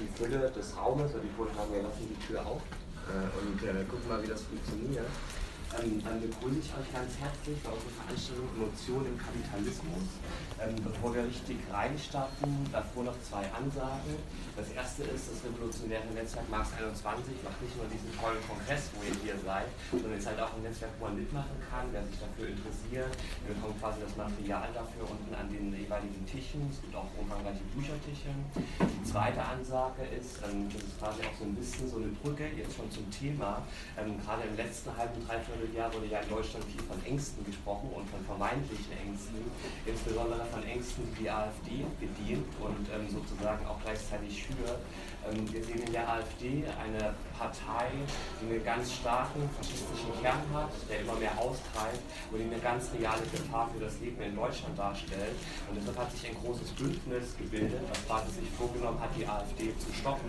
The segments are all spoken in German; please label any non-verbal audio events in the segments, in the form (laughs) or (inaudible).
die Fülle des Raumes und die vortragen, wir lassen die Tür auf äh, und äh, gucken mal, wie das funktioniert. Ähm, dann begrüße ich euch ganz herzlich bei unserer Veranstaltung Emotionen im Kapitalismus. Ähm, bevor wir richtig reinstarten, davor noch zwei Ansagen. Das erste ist, das revolutionäre Netzwerk Mars 21 macht nicht nur diesen tollen Kongress, wo ihr hier seid, sondern ist halt auch ein Netzwerk, wo man mitmachen kann, wer sich dafür interessiert. Wir bekommen quasi das Material dafür unten an den jeweiligen Tischen. Es gibt auch umfangreiche Büchertische. Die zweite Ansage ist, ähm, das ist quasi auch so ein bisschen so eine Brücke jetzt schon zum Thema. Ähm, gerade im letzten halben, dreiviertel Jahr wurde ja in Deutschland viel von Ängsten gesprochen und von vermeintlichen Ängsten, insbesondere von Ängsten, die die AfD bedient und ähm, sozusagen auch gleichzeitig schürt. Ähm, wir sehen in der AfD eine Partei, die einen ganz starken faschistischen Kern hat, der immer mehr austreibt und die eine ganz reale Gefahr für das Leben in Deutschland darstellt. Und deshalb hat sich ein großes Bündnis gebildet, das quasi sich vorgenommen hat, die AfD zu stoppen.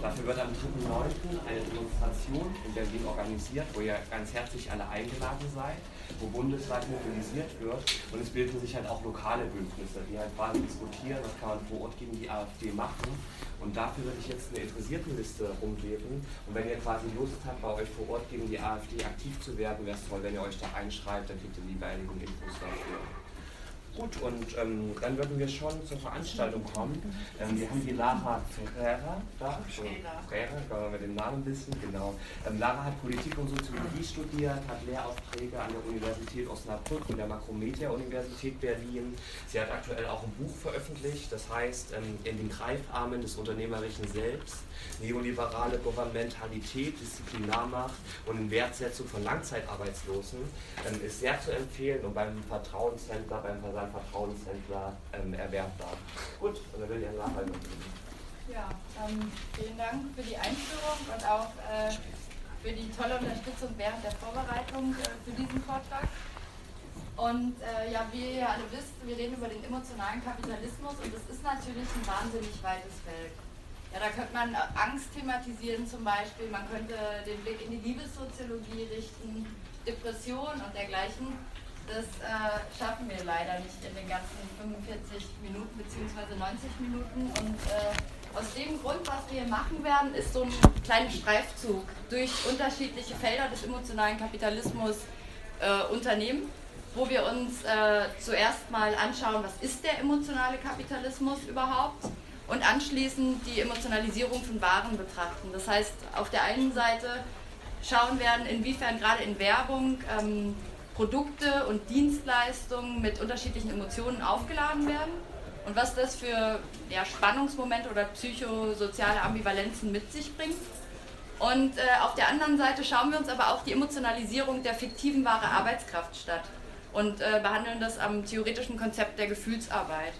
Dafür wird am 3.9. eine Demonstration in Berlin organisiert, wo ihr ganz herzlich alle eingeladen seid, wo bundesweit mobilisiert wird. Und es bilden sich halt auch lokale Bündnisse, die halt quasi diskutieren, was kann man vor Ort gegen die AfD machen. Und dafür würde ich jetzt eine Interessiertenliste rumgeben. Und wenn ihr quasi Lust habt, bei euch vor Ort gegen die AfD aktiv zu werden, wäre es toll, wenn ihr euch da einschreibt, dann kriegt ihr die jeweiligen Infos dafür. Gut, und ähm, dann würden wir schon zur Veranstaltung kommen. Ähm, wir haben die Lara Ferreira da. Ferreira, können wir dem Namen wissen, genau. Ähm, Lara hat Politik und Soziologie studiert, hat Lehraufträge an der Universität Osnabrück und der Makromedia-Universität Berlin. Sie hat aktuell auch ein Buch veröffentlicht, das heißt ähm, In den Greifarmen des Unternehmerischen Selbst neoliberale Gouvernementalität, Disziplinarmacht und in Wertsetzung von Langzeitarbeitslosen ähm, ist sehr zu empfehlen und beim Vertrauenshändler, beim Versandvertrauenshändler ähm, erwerbbar. Gut, dann will ich Herrn Nachhaltung Ja, ähm, vielen Dank für die Einführung und auch äh, für die tolle Unterstützung während der Vorbereitung äh, für diesen Vortrag. Und äh, ja, wie ihr alle wisst, wir reden über den emotionalen Kapitalismus und das ist natürlich ein wahnsinnig weites Feld. Ja, da könnte man Angst thematisieren zum Beispiel, man könnte den Blick in die Liebessoziologie richten, Depression und dergleichen. Das äh, schaffen wir leider nicht in den ganzen 45 Minuten bzw. 90 Minuten. Und äh, aus dem Grund, was wir hier machen werden, ist so ein kleiner Streifzug durch unterschiedliche Felder des emotionalen Kapitalismus äh, unternehmen, wo wir uns äh, zuerst mal anschauen, was ist der emotionale Kapitalismus überhaupt? Und anschließend die Emotionalisierung von Waren betrachten. Das heißt, auf der einen Seite schauen werden, inwiefern gerade in Werbung ähm, Produkte und Dienstleistungen mit unterschiedlichen Emotionen aufgeladen werden und was das für ja, Spannungsmomente oder psychosoziale Ambivalenzen mit sich bringt. Und äh, auf der anderen Seite schauen wir uns aber auch die Emotionalisierung der fiktiven wahre Arbeitskraft statt und äh, behandeln das am theoretischen Konzept der Gefühlsarbeit.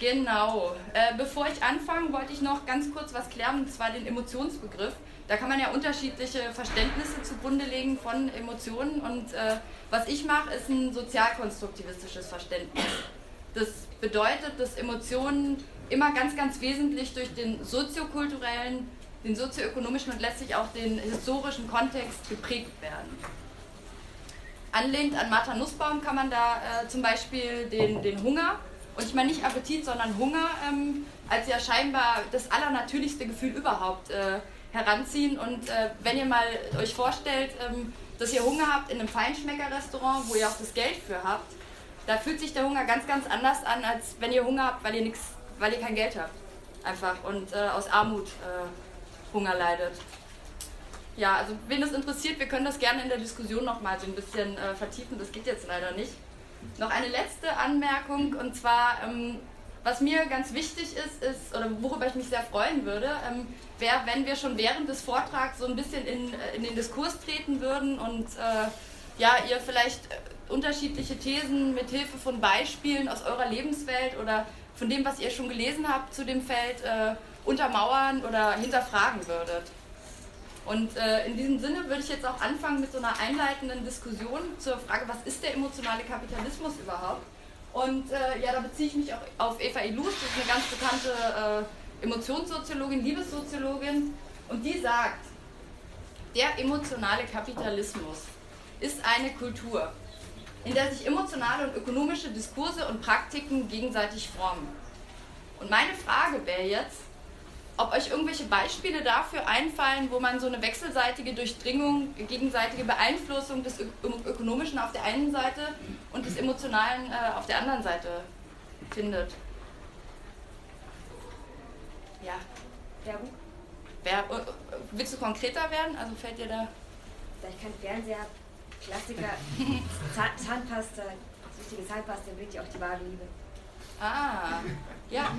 Genau. Äh, bevor ich anfange, wollte ich noch ganz kurz was klären, und zwar den Emotionsbegriff. Da kann man ja unterschiedliche Verständnisse zugrunde legen von Emotionen und äh, was ich mache, ist ein sozialkonstruktivistisches Verständnis. Das bedeutet, dass Emotionen immer ganz, ganz wesentlich durch den soziokulturellen, den sozioökonomischen und letztlich auch den historischen Kontext geprägt werden. Anlehnt an Martha Nussbaum kann man da äh, zum Beispiel den, den Hunger und ich meine nicht Appetit, sondern Hunger ähm, als ja scheinbar das allernatürlichste Gefühl überhaupt äh, heranziehen. Und äh, wenn ihr mal euch vorstellt, ähm, dass ihr Hunger habt in einem Feinschmecker-Restaurant, wo ihr auch das Geld für habt, da fühlt sich der Hunger ganz, ganz anders an, als wenn ihr Hunger habt, weil ihr, nix, weil ihr kein Geld habt. Einfach und äh, aus Armut äh, Hunger leidet. Ja, also wen das interessiert, wir können das gerne in der Diskussion nochmal so ein bisschen äh, vertiefen. Das geht jetzt leider nicht. Noch eine letzte Anmerkung und zwar, ähm, was mir ganz wichtig ist, ist, oder worüber ich mich sehr freuen würde, ähm, wäre, wenn wir schon während des Vortrags so ein bisschen in, äh, in den Diskurs treten würden und äh, ja, ihr vielleicht äh, unterschiedliche Thesen mit Hilfe von Beispielen aus eurer Lebenswelt oder von dem, was ihr schon gelesen habt zu dem Feld, äh, untermauern oder hinterfragen würdet. Und äh, in diesem Sinne würde ich jetzt auch anfangen mit so einer einleitenden Diskussion zur Frage, was ist der emotionale Kapitalismus überhaupt? Und äh, ja, da beziehe ich mich auch auf Eva Ilus, das ist eine ganz bekannte äh, Emotionssoziologin, Liebessoziologin, und die sagt, der emotionale Kapitalismus ist eine Kultur, in der sich emotionale und ökonomische Diskurse und Praktiken gegenseitig formen. Und meine Frage wäre jetzt, ob euch irgendwelche Beispiele dafür einfallen, wo man so eine wechselseitige Durchdringung, gegenseitige Beeinflussung des Ökonomischen auf der einen Seite und des Emotionalen äh, auf der anderen Seite findet. Ja. Werbung? Wer, äh, willst du konkreter werden? Also fällt dir da. Da ich kein Fernseher, Klassiker, (laughs) Zahnpasta, richtige Zahnpasta bringt ja auch die wahre Liebe. Ah, ja.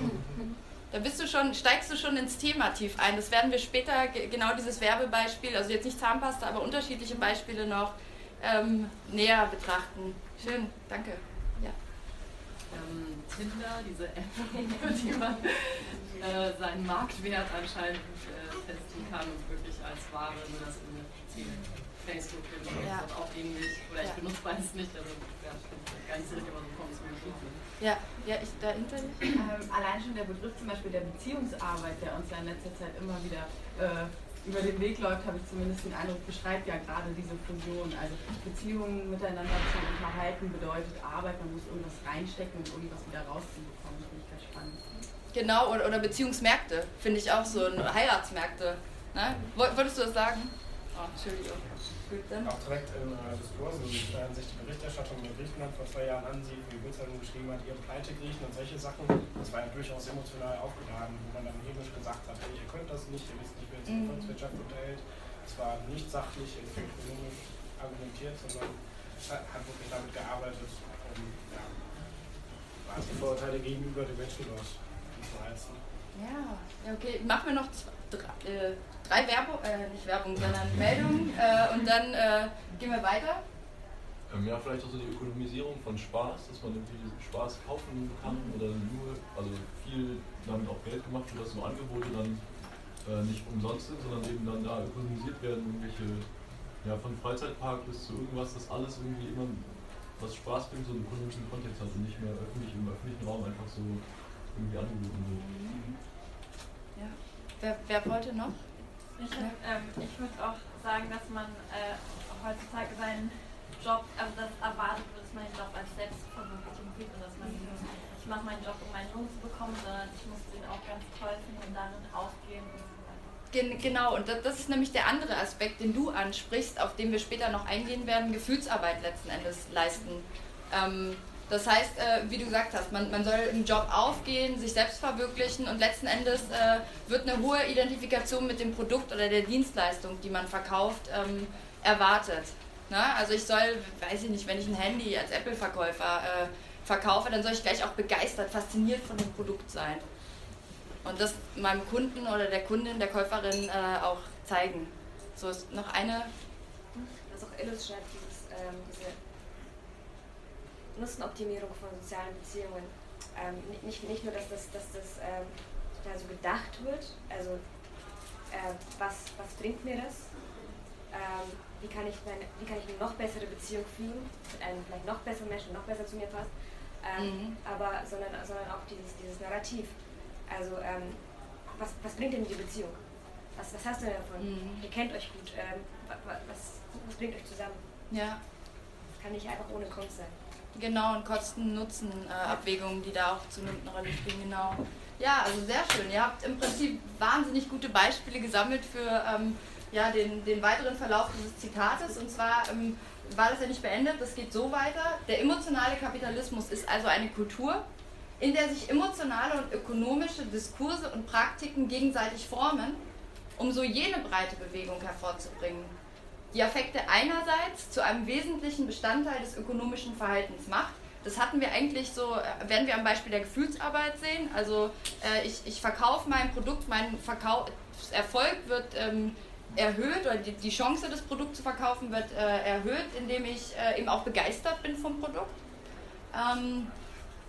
Da bist du schon, steigst du schon ins Thema tief ein. Das werden wir später, genau dieses Werbebeispiel, also jetzt nicht Zahnpasta, aber unterschiedliche Beispiele noch ähm, näher betrachten. Schön, danke. Ja. Ähm, Tinder, diese App, (laughs) die man äh, seinen Marktwert anscheinend äh, testen kann und wirklich als Ware nur das in Facebook ja. auch ähnlich. Oder ich benutze beides nicht, also ja, gar nicht so richtig, aber so kommt es mir ja, ja, ich dahinter. Ähm, allein schon der Begriff zum Beispiel der Beziehungsarbeit, der uns ja in letzter Zeit immer wieder äh, über den Weg läuft, habe ich zumindest den Eindruck, beschreibt ja gerade diese Fusion. Also Beziehungen miteinander zu unterhalten bedeutet Arbeit, man muss irgendwas reinstecken und irgendwas wieder rauszubekommen. Finde ich ganz spannend. Genau, oder, oder Beziehungsmärkte, finde ich auch so, Heiratsmärkte. Ne? Wolltest du das sagen? Oh, Entschuldigung. Auch direkt im äh, Diskurs, wenn sich die Berichterstattung in Griechenland vor zwei Jahren ansieht, wie Bildzeitung geschrieben hat, ihr pleite Griechen und solche Sachen, das war ja durchaus emotional aufgeladen, wo man dann hämisch gesagt hat, hey, ihr könnt das nicht, ihr wisst nicht, wie jetzt die mhm. Volkswirtschaft unterhält. Es war nicht sachlich, ökonomisch argumentiert, sondern hat wirklich damit gearbeitet, um ja, quasi Vorurteile gegenüber den Menschen dort zu heizen. Ja, okay, machen wir noch zwei, drei, äh, drei Werbung, äh, nicht Werbung, sondern Meldungen äh, und dann äh, gehen wir weiter. Ähm, ja, vielleicht auch so die Ökonomisierung von Spaß, dass man irgendwie Spaß kaufen kann oder nur, also viel damit auch Geld gemacht wird, dass so Angebote dann äh, nicht umsonst sind, sondern eben dann da ökonomisiert werden, irgendwelche, ja, von Freizeitpark bis zu irgendwas, dass alles irgendwie immer was Spaß bringt, so einen ökonomischen Kontext hat und nicht mehr öffentlich im öffentlichen Raum einfach so irgendwie angeboten wird. Ja. Wer, wer wollte noch? Ich, ähm, ich würde auch sagen, dass man äh, heutzutage seinen Job, also dass erwartet wird, dass man den Job als Selbstverwirklichung sieht und dass man nicht nur, ich mache meinen Job, um meinen Lohn zu bekommen, sondern ich muss den auch ganz toll finden und darin aufgehen und so weiter. Genau, und das ist nämlich der andere Aspekt, den du ansprichst, auf den wir später noch eingehen werden, Gefühlsarbeit letzten Endes leisten. Ähm, das heißt, äh, wie du gesagt hast, man, man soll im Job aufgehen, sich selbst verwirklichen und letzten Endes äh, wird eine hohe Identifikation mit dem Produkt oder der Dienstleistung, die man verkauft, ähm, erwartet. Na, ne? also ich soll, weiß ich nicht, wenn ich ein Handy als Apple-Verkäufer äh, verkaufe, dann soll ich gleich auch begeistert, fasziniert von dem Produkt sein. Und das meinem Kunden oder der Kundin, der Käuferin äh, auch zeigen. So ist noch eine. Das ist auch illustriert, dieses, ähm, diese Nutzenoptimierung von sozialen Beziehungen. Ähm, nicht, nicht nur, dass das, dass das ähm, da so gedacht wird, also äh, was, was bringt mir das? Ähm, wie, kann ich meine, wie kann ich eine noch bessere Beziehung führen mit einem vielleicht noch besseren Menschen, noch besser zu mir passt, ähm, mhm. aber sondern, sondern auch dieses, dieses Narrativ. Also ähm, was, was bringt denn die Beziehung? Was, was hast du denn davon? Mhm. Ihr kennt euch gut. Ähm, was, was bringt euch zusammen? Ja. Kann nicht einfach ohne Kunst sein. Genau, und Kosten-Nutzen-Abwägungen, die da auch zunehmend eine Rolle spielen, genau. Ja, also sehr schön. Ihr habt im Prinzip wahnsinnig gute Beispiele gesammelt für ähm, ja, den, den weiteren Verlauf dieses Zitates. Und zwar ähm, war das ja nicht beendet, das geht so weiter. Der emotionale Kapitalismus ist also eine Kultur, in der sich emotionale und ökonomische Diskurse und Praktiken gegenseitig formen, um so jene breite Bewegung hervorzubringen die Affekte einerseits zu einem wesentlichen Bestandteil des ökonomischen Verhaltens macht. Das hatten wir eigentlich so, äh, werden wir am Beispiel der Gefühlsarbeit sehen. Also äh, ich, ich verkaufe mein Produkt, mein Verkaufserfolg wird ähm, erhöht oder die, die Chance, das Produkt zu verkaufen, wird äh, erhöht, indem ich äh, eben auch begeistert bin vom Produkt. Ähm,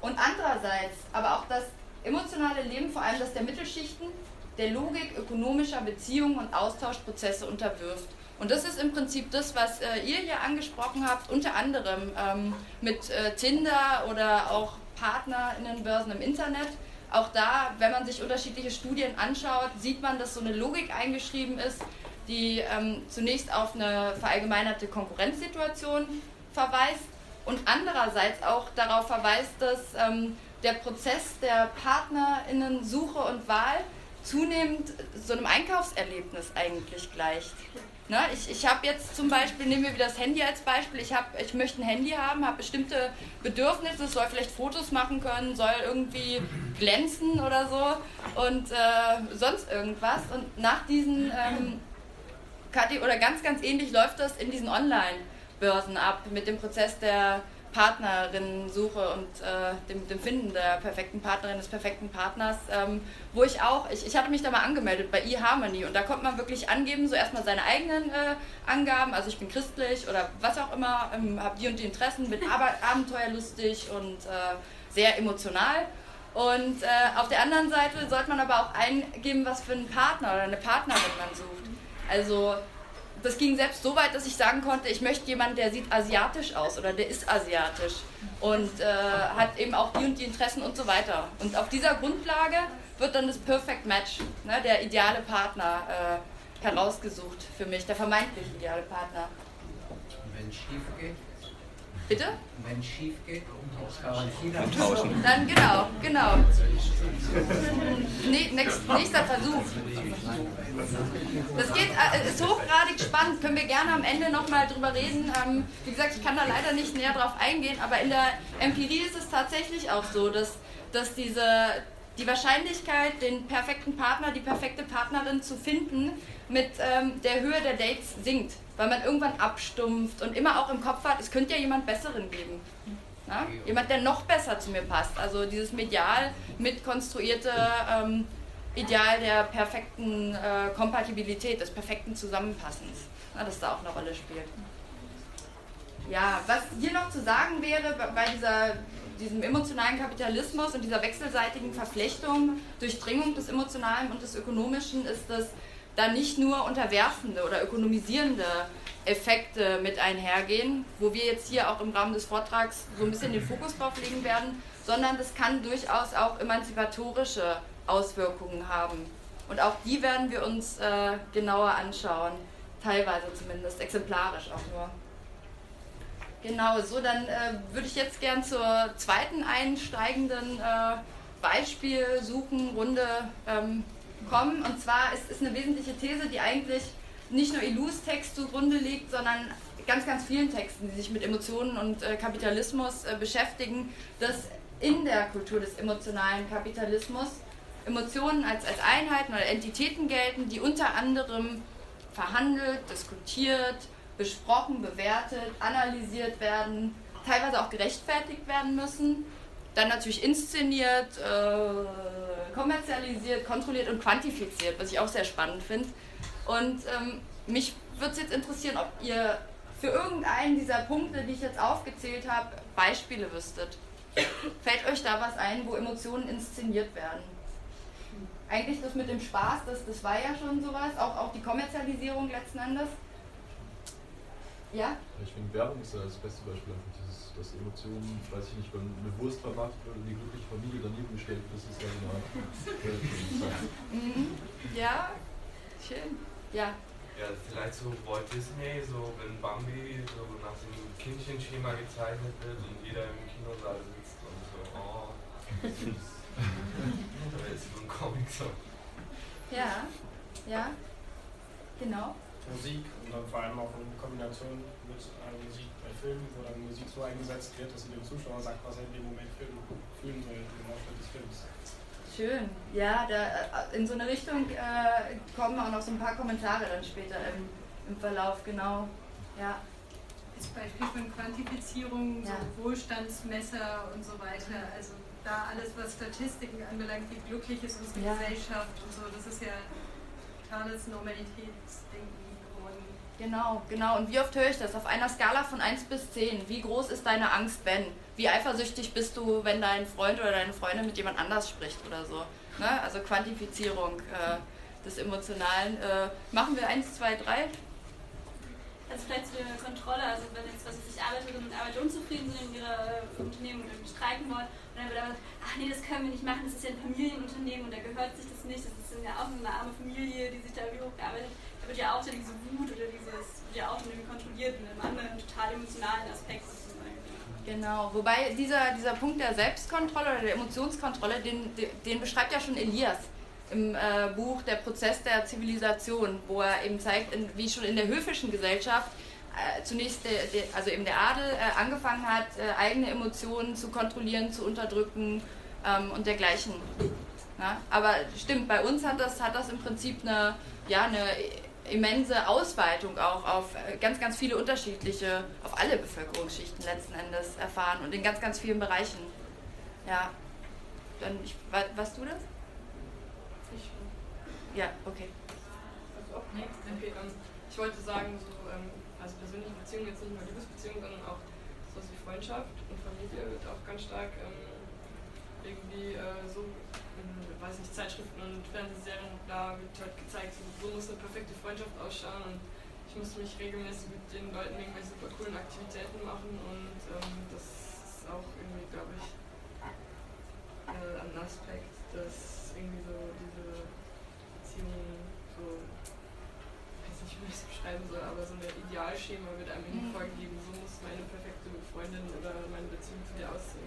und andererseits aber auch das emotionale Leben, vor allem das der Mittelschichten, der Logik ökonomischer Beziehungen und Austauschprozesse unterwirft. Und das ist im Prinzip das, was äh, ihr hier angesprochen habt, unter anderem ähm, mit äh, Tinder oder auch PartnerInnenbörsen im Internet. Auch da, wenn man sich unterschiedliche Studien anschaut, sieht man, dass so eine Logik eingeschrieben ist, die ähm, zunächst auf eine verallgemeinerte Konkurrenzsituation verweist und andererseits auch darauf verweist, dass ähm, der Prozess der PartnerInnen-Suche und Wahl zunehmend so einem Einkaufserlebnis eigentlich gleicht. Ne? Ich, ich habe jetzt zum Beispiel, nehmen wir wieder das Handy als Beispiel, ich, hab, ich möchte ein Handy haben, habe bestimmte Bedürfnisse, soll vielleicht Fotos machen können, soll irgendwie glänzen oder so und äh, sonst irgendwas. Und nach diesen, ähm, oder ganz, ganz ähnlich läuft das in diesen Online-Börsen ab mit dem Prozess der Partnerinnensuche und äh, dem, dem, Finden der perfekten Partnerin, des perfekten Partners, ähm, wo ich auch, ich, ich hatte mich da mal angemeldet bei eHarmony und da konnte man wirklich angeben, so erstmal seine eigenen äh, Angaben, also ich bin christlich oder was auch immer, ähm, habe die und die Interessen, bin aber (laughs) abenteuerlustig und äh, sehr emotional. Und äh, auf der anderen Seite sollte man aber auch eingeben, was für einen Partner oder eine Partnerin man sucht. Also das ging selbst so weit, dass ich sagen konnte, ich möchte jemanden, der sieht asiatisch aus oder der ist asiatisch und äh, hat eben auch die und die Interessen und so weiter. Und auf dieser Grundlage wird dann das Perfect Match, ne, der ideale Partner, äh, herausgesucht für mich, der vermeintlich ideale Partner. Wenn es schief geht? Bitte? Wenn es schief geht, tauschen. Dann genau, genau. Nee, next, nächster Versuch. Das geht, äh, ist hochgradig spannend, können wir gerne am Ende nochmal drüber reden. Ähm, wie gesagt, ich kann da leider nicht näher drauf eingehen, aber in der Empirie ist es tatsächlich auch so, dass, dass diese, die Wahrscheinlichkeit, den perfekten Partner, die perfekte Partnerin zu finden, mit ähm, der Höhe der Dates sinkt, weil man irgendwann abstumpft und immer auch im Kopf hat, es könnte ja jemand Besseren geben. Ja? Jemand, der noch besser zu mir passt. Also dieses medial mitkonstruierte ähm, Ideal der perfekten äh, Kompatibilität, des perfekten Zusammenpassens, ja, das da auch eine Rolle spielt. Ja, was hier noch zu sagen wäre bei dieser, diesem emotionalen Kapitalismus und dieser wechselseitigen Verflechtung, Durchdringung des Emotionalen und des Ökonomischen, ist, dass da nicht nur unterwerfende oder ökonomisierende Effekte mit einhergehen, wo wir jetzt hier auch im Rahmen des Vortrags so ein bisschen den Fokus drauf legen werden, sondern das kann durchaus auch emanzipatorische Auswirkungen haben. Und auch die werden wir uns äh, genauer anschauen, teilweise zumindest, exemplarisch auch nur. Genau, so dann äh, würde ich jetzt gern zur zweiten einsteigenden äh, Beispielsuchenrunde ähm, kommen. Und zwar ist, ist eine wesentliche These, die eigentlich nicht nur Ilus Text zugrunde liegt, sondern ganz, ganz vielen Texten, die sich mit Emotionen und äh, Kapitalismus äh, beschäftigen, dass in der Kultur des emotionalen Kapitalismus Emotionen als, als Einheiten oder Entitäten gelten, die unter anderem verhandelt, diskutiert, besprochen, bewertet, analysiert werden, teilweise auch gerechtfertigt werden müssen, dann natürlich inszeniert, äh, kommerzialisiert, kontrolliert und quantifiziert, was ich auch sehr spannend finde. Und ähm, mich würde es jetzt interessieren, ob ihr für irgendeinen dieser Punkte, die ich jetzt aufgezählt habe, Beispiele wüsstet. Fällt euch da was ein, wo Emotionen inszeniert werden? Eigentlich das mit dem Spaß, das, das war ja schon sowas, auch, auch die Kommerzialisierung letzten Endes. Ja? Ich finde, Werbung ist das beste Beispiel dieses, dass Emotionen, weiß ich nicht, wenn eine Wurst vermacht wird und die glückliche Familie daneben gestellt wird, das ist ja genau. mhm. Ja, schön. Ja. Ja, vielleicht so Walt Disney, so wenn Bambi so nach dem Kindchenschema gezeichnet wird und jeder im Kinosaal sitzt und so, oh, süß. da ist so ein Comic so. Ja, ja, genau. Musik und dann vor allem auch in Kombination mit äh, Musik wo dann Musik so eingesetzt wird, dass sie dem Zuschauer sagt, was er in dem Moment fühlen soll, im Ausschnitt des Films. Schön. Ja, da, äh, in so eine Richtung äh, kommen auch noch so ein paar Kommentare dann später im, im Verlauf, genau. Ja. Als Beispiel von Quantifizierung, ja. so Wohlstandsmesser und so weiter. Also da alles, was Statistiken anbelangt, wie glücklich ist unsere ja. Gesellschaft und so, das ist ja totales Normalitätsdenken. Genau, genau. Und wie oft höre ich das? Auf einer Skala von 1 bis 10. Wie groß ist deine Angst, wenn? wie eifersüchtig bist du, wenn dein Freund oder deine Freundin mit jemand anders spricht oder so. Ne? Also Quantifizierung äh, des Emotionalen. Äh, machen wir eins, zwei, drei? Also vielleicht zu der Kontrolle, also wenn jetzt was ich Arbeiterinnen und Arbeiter unzufrieden sind in ihrer äh, Unternehmen und streiken wollen, und dann wird aber, ach nee, das können wir nicht machen, das ist ja ein Familienunternehmen und da gehört sich das nicht, das ist ja auch eine arme Familie, die sich da irgendwie hochgearbeitet hat. Wird ja auch dann diese Wut oder dieses, wird ja auch dann irgendwie kontrolliert in einem anderen total emotionalen Aspekt. Genau, wobei dieser, dieser Punkt der Selbstkontrolle oder der Emotionskontrolle, den, den beschreibt ja schon Elias im äh, Buch Der Prozess der Zivilisation, wo er eben zeigt, in, wie schon in der höfischen Gesellschaft äh, zunächst, der, der, also eben der Adel äh, angefangen hat, äh, eigene Emotionen zu kontrollieren, zu unterdrücken ähm, und dergleichen. Ja? Aber stimmt, bei uns hat das, hat das im Prinzip eine, ja, eine immense Ausweitung auch auf äh, ganz, ganz viele unterschiedliche, auf alle Bevölkerungsschichten letzten Endes erfahren und in ganz, ganz vielen Bereichen. Ja, dann, ich, warst du das? Ich. Ja, okay. Also, nee, ich wollte sagen, so, ähm, also persönliche Beziehungen, jetzt nicht nur Liebesbeziehungen, sondern auch sowas wie Freundschaft und Familie wird auch ganz stark ähm, irgendwie äh, so weiß nicht, Zeitschriften und Fernsehserien, da wird halt gezeigt, so, so muss eine perfekte Freundschaft ausschauen und ich musste mich regelmäßig mit den Leuten irgendwelche super coolen Aktivitäten machen und ähm, das ist auch irgendwie, glaube ich, äh, ein Aspekt, dass irgendwie so diese Beziehungen so, ich weiß nicht, wie ich es beschreiben soll, aber so ein Idealschema wird einem irgendwie mhm. vorgegeben, so muss meine perfekte Freundin oder meine Beziehung zu dir aussehen.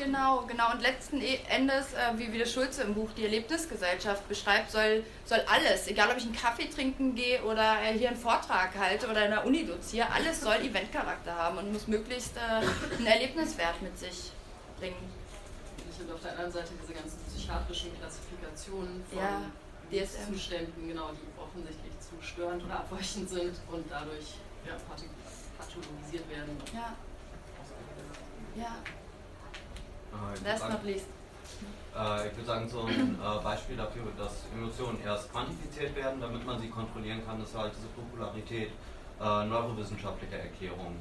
Genau, genau. Und letzten e- Endes, äh, wie wieder Schulze im Buch die Erlebnisgesellschaft beschreibt, soll, soll alles, egal ob ich einen Kaffee trinken gehe oder äh, hier einen Vortrag halte oder in der Uni doziere, alles soll Eventcharakter haben und muss möglichst äh, einen Erlebniswert mit sich bringen. Und auf der anderen Seite diese ganzen psychiatrischen Klassifikationen von ja, Zuständen, genau, die offensichtlich zu störend oder abweichend sind und dadurch ja, pathologisiert werden. Ja. Ja. Äh, Last not least. Äh, ich würde sagen, so ein äh, Beispiel dafür, dass Emotionen erst quantifiziert werden, damit man sie kontrollieren kann, ist halt diese Popularität äh, neurowissenschaftlicher Erklärungen.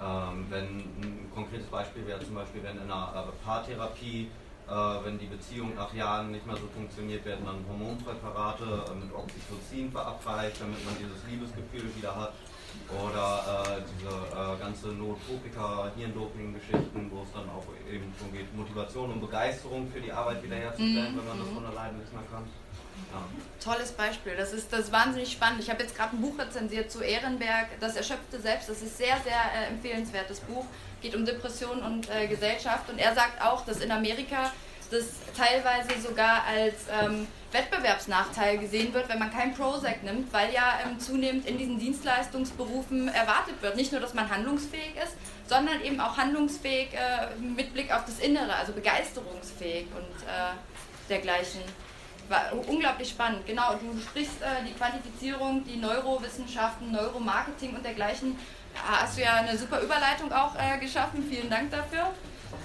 Ähm, wenn ein konkretes Beispiel wäre zum Beispiel, wenn in einer äh, Paartherapie, äh, wenn die Beziehung nach Jahren nicht mehr so funktioniert, werden dann Hormonpräparate mit Oxytocin verabreicht, damit man dieses Liebesgefühl wieder hat. Oder äh, diese äh, ganze Nootropika, Hirndoping-Geschichten, wo es dann auch eben schon geht, Motivation und Begeisterung für die Arbeit wiederherzustellen, mhm. wenn man das von alleine nicht mehr kann. Ja. Tolles Beispiel, das ist, das ist wahnsinnig spannend. Ich habe jetzt gerade ein Buch rezensiert zu Ehrenberg, Das Erschöpfte Selbst. Das ist sehr, sehr äh, empfehlenswertes Buch. Geht um Depression und äh, Gesellschaft. Und er sagt auch, dass in Amerika das teilweise sogar als ähm, Wettbewerbsnachteil gesehen wird, wenn man kein Prozac nimmt, weil ja ähm, zunehmend in diesen Dienstleistungsberufen erwartet wird. Nicht nur, dass man handlungsfähig ist, sondern eben auch handlungsfähig äh, mit Blick auf das Innere, also begeisterungsfähig und äh, dergleichen. War unglaublich spannend. Genau, du sprichst äh, die Quantifizierung, die Neurowissenschaften, Neuromarketing und dergleichen. Da hast du ja eine super Überleitung auch äh, geschaffen. Vielen Dank dafür.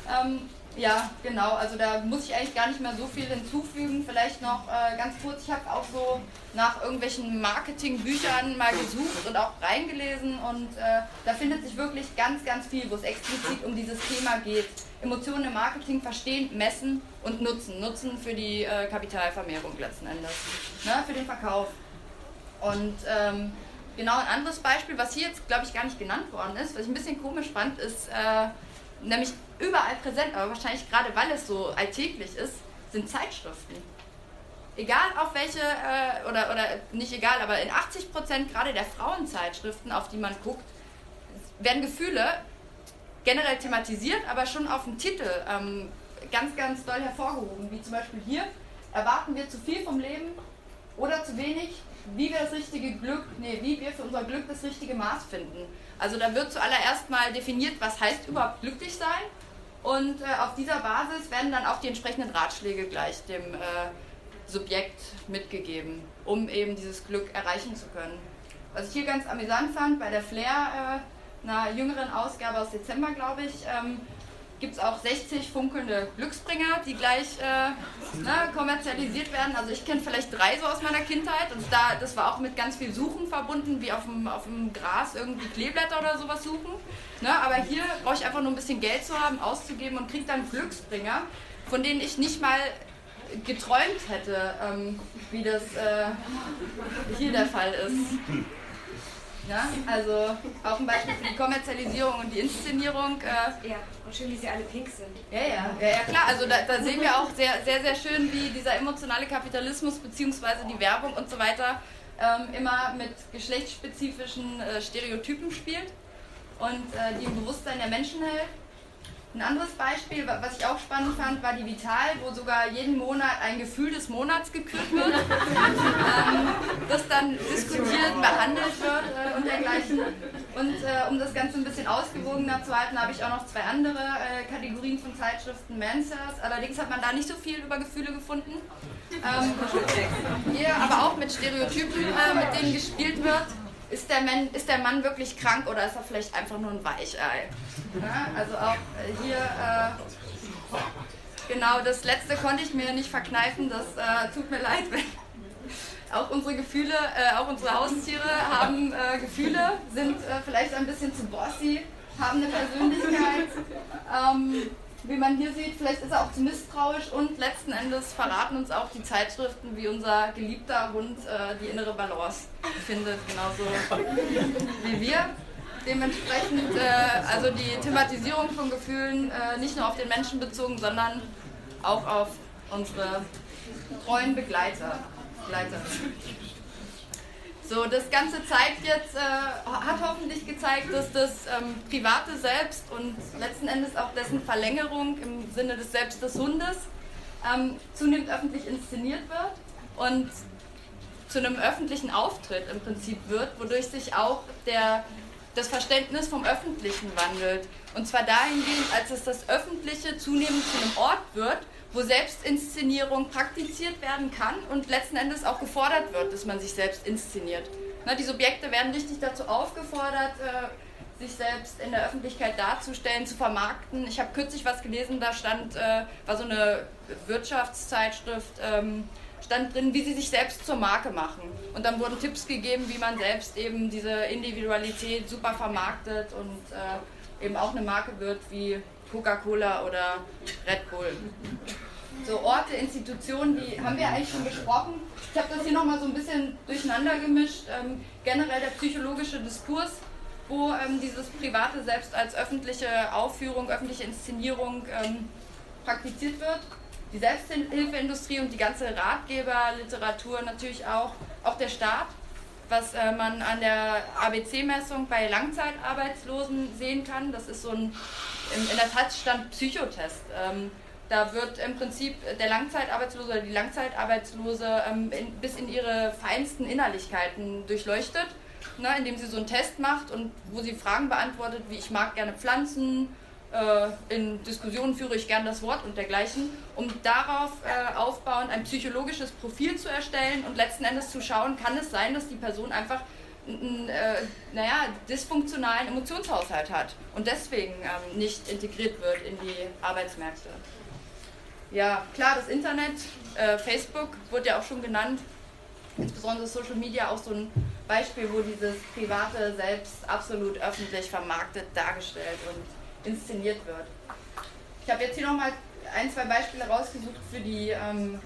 Ähm, ja, genau. Also da muss ich eigentlich gar nicht mehr so viel hinzufügen. Vielleicht noch äh, ganz kurz, ich habe auch so nach irgendwelchen Marketingbüchern mal gesucht und auch reingelesen und äh, da findet sich wirklich ganz, ganz viel, wo es explizit um dieses Thema geht. Emotionen im Marketing verstehen, messen und nutzen. Nutzen für die äh, Kapitalvermehrung letzten Endes, ne, für den Verkauf. Und ähm, genau ein anderes Beispiel, was hier jetzt, glaube ich, gar nicht genannt worden ist, was ich ein bisschen komisch fand, ist äh, nämlich überall präsent, aber wahrscheinlich gerade weil es so alltäglich ist, sind Zeitschriften. Egal auf welche, äh, oder, oder nicht egal, aber in 80 Prozent gerade der Frauenzeitschriften, auf die man guckt, werden Gefühle generell thematisiert, aber schon auf dem Titel ähm, ganz, ganz doll hervorgehoben. Wie zum Beispiel hier, erwarten wir zu viel vom Leben oder zu wenig, wie wir das richtige Glück, nee, wie wir für unser Glück das richtige Maß finden. Also da wird zuallererst mal definiert, was heißt überhaupt glücklich sein. Und äh, auf dieser Basis werden dann auch die entsprechenden Ratschläge gleich dem äh, Subjekt mitgegeben, um eben dieses Glück erreichen zu können. Was ich hier ganz amüsant fand, bei der Flair, äh, einer jüngeren Ausgabe aus Dezember, glaube ich, ähm, gibt es auch 60 funkelnde Glücksbringer, die gleich äh, ne, kommerzialisiert werden. Also ich kenne vielleicht drei so aus meiner Kindheit und da, das war auch mit ganz viel Suchen verbunden, wie auf dem, auf dem Gras irgendwie Kleeblätter oder sowas suchen. Ne, aber hier brauche ich einfach nur ein bisschen Geld zu haben, auszugeben und kriege dann Glücksbringer, von denen ich nicht mal geträumt hätte, ähm, wie das äh, hier der Fall ist. Ja, also auch ein Beispiel für die Kommerzialisierung und die Inszenierung. Äh ja, und schön, wie sie alle pink sind. Ja, ja, ja, ja klar. Also da, da, sehen wir auch sehr, sehr, sehr schön, wie dieser emotionale Kapitalismus bzw. die Werbung und so weiter ähm, immer mit geschlechtsspezifischen äh, Stereotypen spielt und äh, die im Bewusstsein der Menschen hält. Ein anderes Beispiel, was ich auch spannend fand, war die Vital, wo sogar jeden Monat ein Gefühl des Monats gekürt wird, (laughs) ähm, das dann diskutiert, behandelt wird äh, und dergleichen. Und äh, um das Ganze ein bisschen ausgewogener zu halten, habe ich auch noch zwei andere äh, Kategorien von Zeitschriften, Mansers. Allerdings hat man da nicht so viel über Gefühle gefunden. Ähm, (laughs) hier aber auch mit Stereotypen, äh, mit denen gespielt wird ist der, Mann, ist der Mann wirklich krank oder ist er vielleicht einfach nur ein Weichei? Ja, also auch äh, hier, äh, genau, das letzte konnte ich mir nicht verkneifen, das äh, tut mir leid, wenn (laughs) auch unsere Gefühle, äh, auch unsere Haustiere haben äh, Gefühle, sind äh, vielleicht ein bisschen zu bossy, haben eine Persönlichkeit. Ähm, wie man hier sieht, vielleicht ist er auch zu misstrauisch und letzten Endes verraten uns auch die Zeitschriften, wie unser geliebter Hund äh, die innere Balance findet, genauso wie wir. Dementsprechend, äh, also die Thematisierung von Gefühlen äh, nicht nur auf den Menschen bezogen, sondern auch auf unsere treuen Begleiter. Begleiter. So, das Ganze zeigt jetzt, äh, hat hoffentlich gezeigt, dass das ähm, private Selbst und letzten Endes auch dessen Verlängerung im Sinne des Selbst des Hundes ähm, zunehmend öffentlich inszeniert wird und zu einem öffentlichen Auftritt im Prinzip wird, wodurch sich auch der, das Verständnis vom Öffentlichen wandelt. Und zwar dahingehend, als es das Öffentliche zunehmend zu einem Ort wird, wo Selbstinszenierung praktiziert werden kann und letzten Endes auch gefordert wird, dass man sich selbst inszeniert. Na, die Subjekte werden richtig dazu aufgefordert, äh, sich selbst in der Öffentlichkeit darzustellen, zu vermarkten. Ich habe kürzlich was gelesen, da stand, äh, war so eine Wirtschaftszeitschrift, ähm, stand drin, wie sie sich selbst zur Marke machen. Und dann wurden Tipps gegeben, wie man selbst eben diese Individualität super vermarktet und äh, eben auch eine Marke wird wie Coca-Cola oder Red Bull. So Orte, Institutionen, die haben wir eigentlich schon besprochen. Ich habe das hier nochmal so ein bisschen durcheinander gemischt. Ähm, generell der psychologische Diskurs, wo ähm, dieses private Selbst als öffentliche Aufführung, öffentliche Inszenierung ähm, praktiziert wird. Die Selbsthilfeindustrie und die ganze Ratgeberliteratur natürlich auch, auch der Staat, was äh, man an der ABC-Messung bei Langzeitarbeitslosen sehen kann. Das ist so ein in, in der Tat stand Psychotest. Ähm, da wird im Prinzip der Langzeitarbeitslose oder die Langzeitarbeitslose ähm, in, bis in ihre feinsten Innerlichkeiten durchleuchtet, ne, indem sie so einen Test macht und wo sie Fragen beantwortet, wie ich mag gerne Pflanzen, in Diskussionen führe ich gerne das Wort und dergleichen, um darauf äh, aufbauend ein psychologisches Profil zu erstellen und letzten Endes zu schauen, kann es sein, dass die Person einfach einen äh, naja, dysfunktionalen Emotionshaushalt hat und deswegen ähm, nicht integriert wird in die Arbeitsmärkte. Ja, klar, das Internet, äh, Facebook wurde ja auch schon genannt, insbesondere Social Media auch so ein Beispiel, wo dieses private Selbst absolut öffentlich vermarktet, dargestellt und inszeniert wird. Ich habe jetzt hier nochmal ein, zwei Beispiele rausgesucht für die ähm,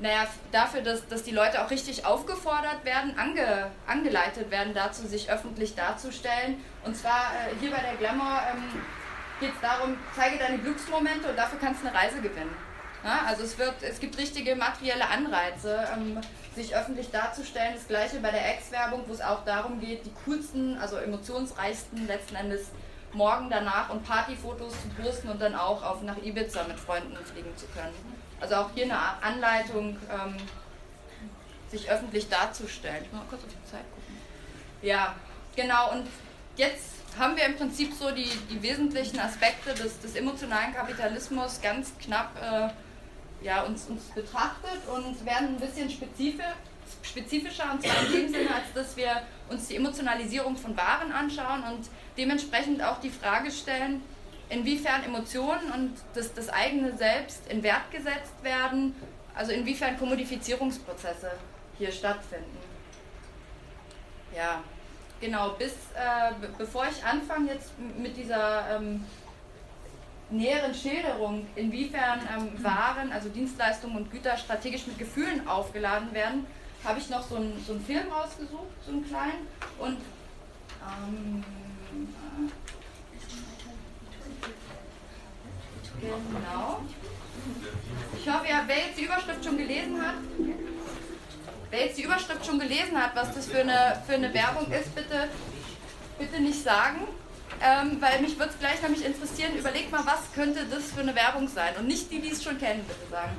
naja, dafür, dass, dass die Leute auch richtig aufgefordert werden, ange, angeleitet werden dazu, sich öffentlich darzustellen. Und zwar äh, hier bei der Glamour ähm, geht es darum, zeige deine Glücksmomente und dafür kannst du eine Reise gewinnen. Ja, also es, wird, es gibt richtige materielle Anreize, ähm, sich öffentlich darzustellen. Das gleiche bei der Ex-Werbung, wo es auch darum geht, die coolsten, also emotionsreichsten letzten Endes morgen danach und Partyfotos zu posten und dann auch auf nach Ibiza mit Freunden fliegen zu können. Also auch hier eine Anleitung, ähm, sich öffentlich darzustellen. Ich muss mal kurz auf die Zeit gucken. Ja, genau. Und jetzt haben wir im Prinzip so die, die wesentlichen Aspekte des, des emotionalen Kapitalismus ganz knapp äh, ja, uns, uns betrachtet und werden ein bisschen spezifisch, spezifischer, und zwar in dem Sinne, als dass wir uns die Emotionalisierung von Waren anschauen und dementsprechend auch die Frage stellen, inwiefern Emotionen und das, das eigene Selbst in Wert gesetzt werden, also inwiefern Kommodifizierungsprozesse hier stattfinden. Ja, genau, bis, äh, bevor ich anfange jetzt mit dieser ähm, näheren Schilderung, inwiefern ähm, Waren, also Dienstleistungen und Güter strategisch mit Gefühlen aufgeladen werden, habe ich noch so einen, so Film rausgesucht, so einen kleinen. Und ähm, Genau. Ich hoffe, ja, wer jetzt die Überschrift schon gelesen hat, wer jetzt die Überschrift schon gelesen hat, was das für eine, für eine Werbung ist, bitte, bitte nicht sagen. ähm, weil mich würde es gleich nämlich interessieren, überlegt mal, was könnte das für eine Werbung sein? Und nicht die, die es schon kennen, bitte sagen.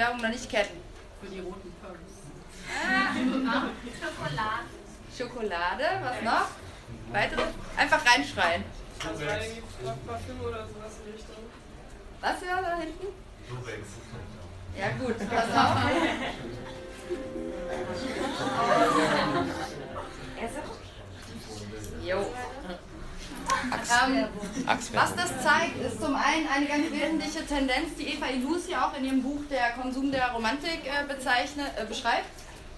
Werbung noch nicht kennen. Ganz wesentliche Tendenz, die Eva Ilusi auch in ihrem Buch Der Konsum der Romantik äh, äh, beschreibt.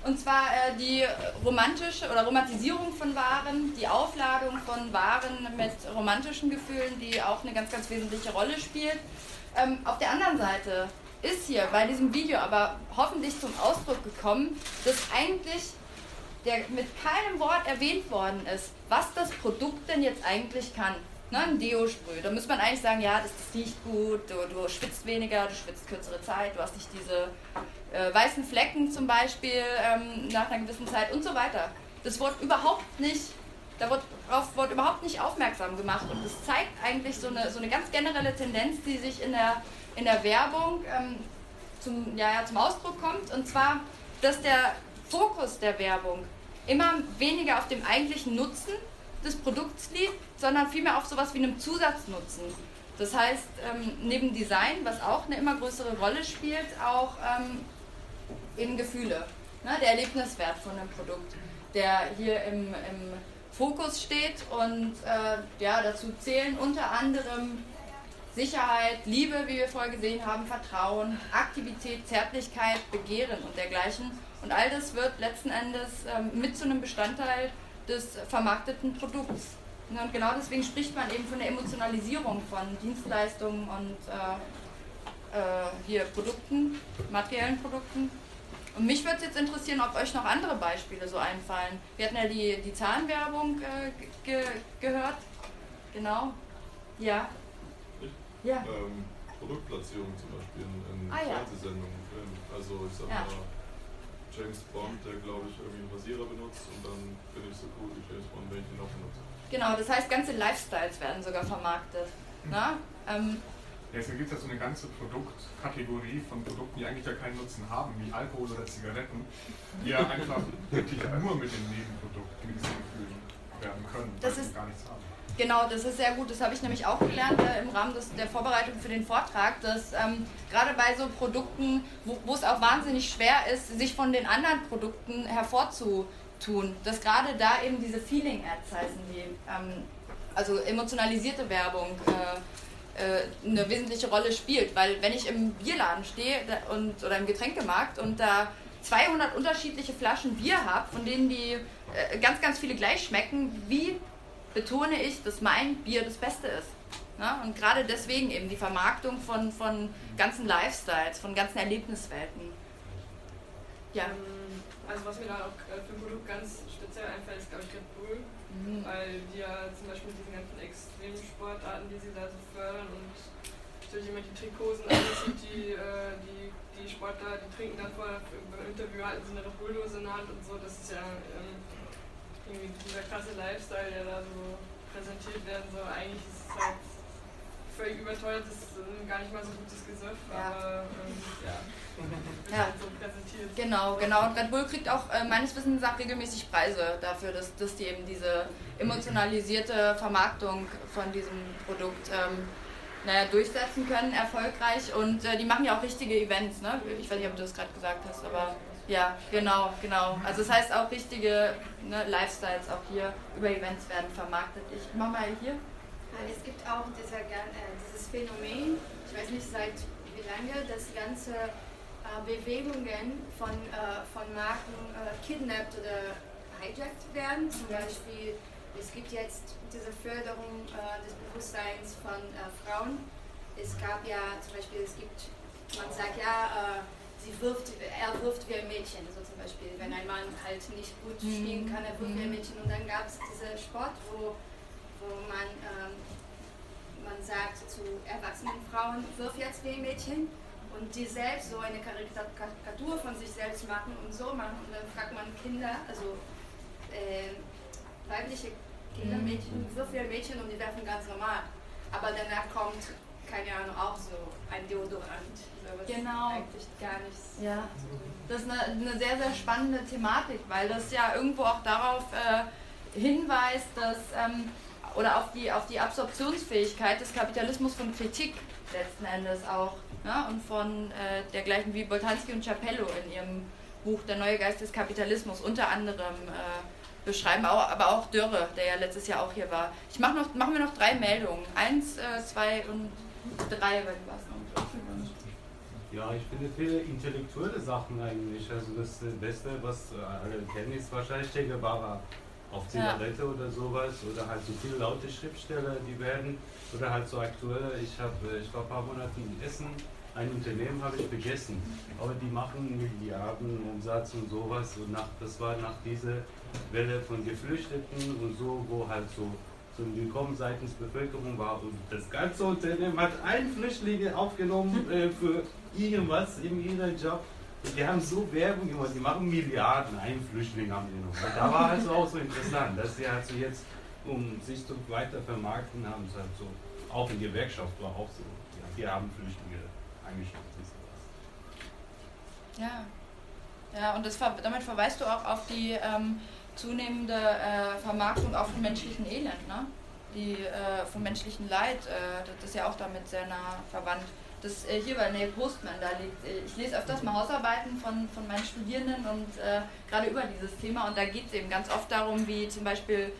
Und zwar äh, die romantische oder Romantisierung von Waren, die Aufladung von Waren mit romantischen Gefühlen, die auch eine ganz, ganz wesentliche Rolle spielt. Ähm, auf der anderen Seite ist hier bei diesem Video aber hoffentlich zum Ausdruck gekommen, dass eigentlich der mit keinem Wort erwähnt worden ist, was das Produkt denn jetzt eigentlich kann. Ne, ein Deo-Sprüh. Da muss man eigentlich sagen, ja, das, das riecht gut, du, du, schwitzt weniger, du schwitzt kürzere Zeit, du hast nicht diese äh, weißen Flecken zum Beispiel ähm, nach einer gewissen Zeit und so weiter. Das wird überhaupt nicht, darauf wird überhaupt nicht aufmerksam gemacht und das zeigt eigentlich so eine, so eine ganz generelle Tendenz, die sich in der, in der Werbung ähm, zum, ja, ja, zum Ausdruck kommt und zwar, dass der Fokus der Werbung immer weniger auf dem eigentlichen Nutzen des Produkts liegt, sondern vielmehr auf sowas wie einem Zusatznutzen. Das heißt, ähm, neben Design, was auch eine immer größere Rolle spielt, auch ähm, eben Gefühle. Ne? Der Erlebniswert von einem Produkt, der hier im, im Fokus steht und äh, ja, dazu zählen unter anderem Sicherheit, Liebe, wie wir vorher gesehen haben, Vertrauen, Aktivität, Zärtlichkeit, Begehren und dergleichen. Und all das wird letzten Endes ähm, mit zu einem Bestandteil des vermarkteten Produkts. Und genau deswegen spricht man eben von der Emotionalisierung von Dienstleistungen und äh, äh, hier Produkten, materiellen Produkten. Und mich würde es jetzt interessieren, ob euch noch andere Beispiele so einfallen. Wir hatten ja die, die Zahnwerbung äh, ge gehört. Genau. Ja. Ich? Ja. Ähm, Produktplatzierung zum Beispiel in, in ah, ja. Fernsehsendungen, Filmen. Also ich sag ja. mal James Bond, der glaube ich irgendwie einen Rasierer benutzt und dann bin ich so cool wie James Bond, ich ihn auch benutze. Genau, das heißt, ganze Lifestyles werden sogar vermarktet. Na? Ähm, ja, es gibt ja so eine ganze Produktkategorie von Produkten, die eigentlich ja keinen Nutzen haben, wie Alkohol oder Zigaretten, die ja einfach (laughs) wirklich nur mit mit diesen Gefühlen werden können, das weil ist, gar nichts haben. Genau, das ist sehr gut. Das habe ich nämlich auch gelernt äh, im Rahmen des, der Vorbereitung für den Vortrag, dass ähm, gerade bei so Produkten, wo es auch wahnsinnig schwer ist, sich von den anderen Produkten hervorzutun, dass gerade da eben diese Feeling-Ads heißen die, ähm, also emotionalisierte Werbung, äh, äh, eine wesentliche Rolle spielt. Weil wenn ich im Bierladen stehe und, oder im Getränkemarkt und da 200 unterschiedliche Flaschen Bier habe, von denen die äh, ganz, ganz viele gleich schmecken, wie betone ich, dass mein Bier das Beste ist. Ne? Und gerade deswegen eben die Vermarktung von, von ganzen Lifestyles, von ganzen Erlebniswelten. Ja. Also was mir da auch äh, für ein Produkt ganz speziell einfällt, ist glaube ich Red Bull, mhm. weil die ja zum Beispiel mit diesen ganzen Extremsportarten, die sie da so fördern und natürlich immer die Trikosen alles und die, äh, die, die Sportler, die trinken dann vor beim Interview halten sie eine Red Bull-Dose in der Hand und so, das ist ja ähm, irgendwie dieser krasse Lifestyle, der da so präsentiert werden soll, eigentlich ist es halt völlig überteuert, das ist gar nicht mal so gutes Gesöff, ja. aber ähm, ja. (laughs) Ja. Halt so präsentiert. Genau, genau. Und Red Bull kriegt auch äh, meines Wissens nach regelmäßig Preise dafür, dass, dass die eben diese emotionalisierte Vermarktung von diesem Produkt ähm, naja, durchsetzen können, erfolgreich. Und äh, die machen ja auch richtige Events, ne? Ich weiß nicht, ob du das gerade gesagt hast, aber ja, genau, genau. Also das heißt auch richtige ne, Lifestyles auch hier über Events werden vermarktet. Ich mach mal hier. Es gibt auch dieser, äh, dieses Phänomen, ich weiß nicht seit wie lange, dass ganze äh, Bewegungen von, äh, von Marken kidnappt oder hijackt werden. Zum Beispiel, es gibt jetzt diese Förderung des Bewusstseins von Frauen. Es gab ja zum Beispiel, es gibt, man sagt ja, sie wirft, er wirft wie ein Mädchen, so zum Beispiel, wenn ein Mann halt nicht gut mhm. spielen kann, er wirft wie ein mhm. Mädchen. Und dann gab es diesen Sport, wo, wo man, ähm, man sagt zu erwachsenen Frauen, wirf jetzt wie ein Mädchen. Und die selbst so eine Karikatur von sich selbst machen und so machen. Und dann fragt man Kinder, also äh, weibliche Kinder, mhm. Mädchen, wirf wie ein Mädchen und die werfen ganz normal. Aber danach kommt, keine Ahnung, auch so ein Deodorant genau. eigentlich gar nichts. Ja, das ist eine, eine, sehr, sehr spannende Thematik, weil das ja irgendwo auch darauf äh, hinweist, dass ähm, oder auf die, auf die Absorptionsfähigkeit des Kapitalismus von Kritik letzten Endes auch. Ja, und von äh, dergleichen wie Boltanski und Chapello in ihrem Buch Der neue Geist des Kapitalismus unter anderem äh, beschreiben, aber auch Dürre, der ja letztes Jahr auch hier war. Ich mache noch, machen wir noch drei Meldungen. Eins, äh, zwei und drei, wenn was noch. Ja, ich finde viele intellektuelle Sachen eigentlich. Also das Beste, was alle kennen, ist wahrscheinlich Che Guevara auf Zigarette oder sowas. Oder halt so viele laute Schriftsteller, die werden. Oder halt so aktuell, ich, hab, ich war ein paar Monate in Essen, ein Unternehmen habe ich vergessen. Aber die machen Milliarden Umsatz und sowas. Und nach, das war nach dieser Welle von Geflüchteten und so, wo halt so zum Willkommen seitens Bevölkerung war. Und das ganze Unternehmen hat einen Flüchtlinge aufgenommen äh, für irgendwas in ihrem Job. Die haben so Werbung gemacht, die machen Milliarden, einen Flüchtling haben die noch. Da war halt so auch so interessant, dass sie halt so jetzt, um sich zu weiter vermarkten, haben sie halt so, auch in Gewerkschaft war auch so, wir haben Flüchtlinge eingestellt. Ja. Ja, und das, damit verweist du auch auf die ähm, zunehmende äh, Vermarktung auch von menschlichen Elend, ne? Die äh, vom menschlichen Leid, äh, das ist ja auch damit sehr nah verwandt das äh, hier bei Neil Postman da liegt. Äh, ich lese öfters mal Hausarbeiten von, von meinen Studierenden und äh, gerade über dieses Thema und da geht es eben ganz oft darum, wie zum Beispiel,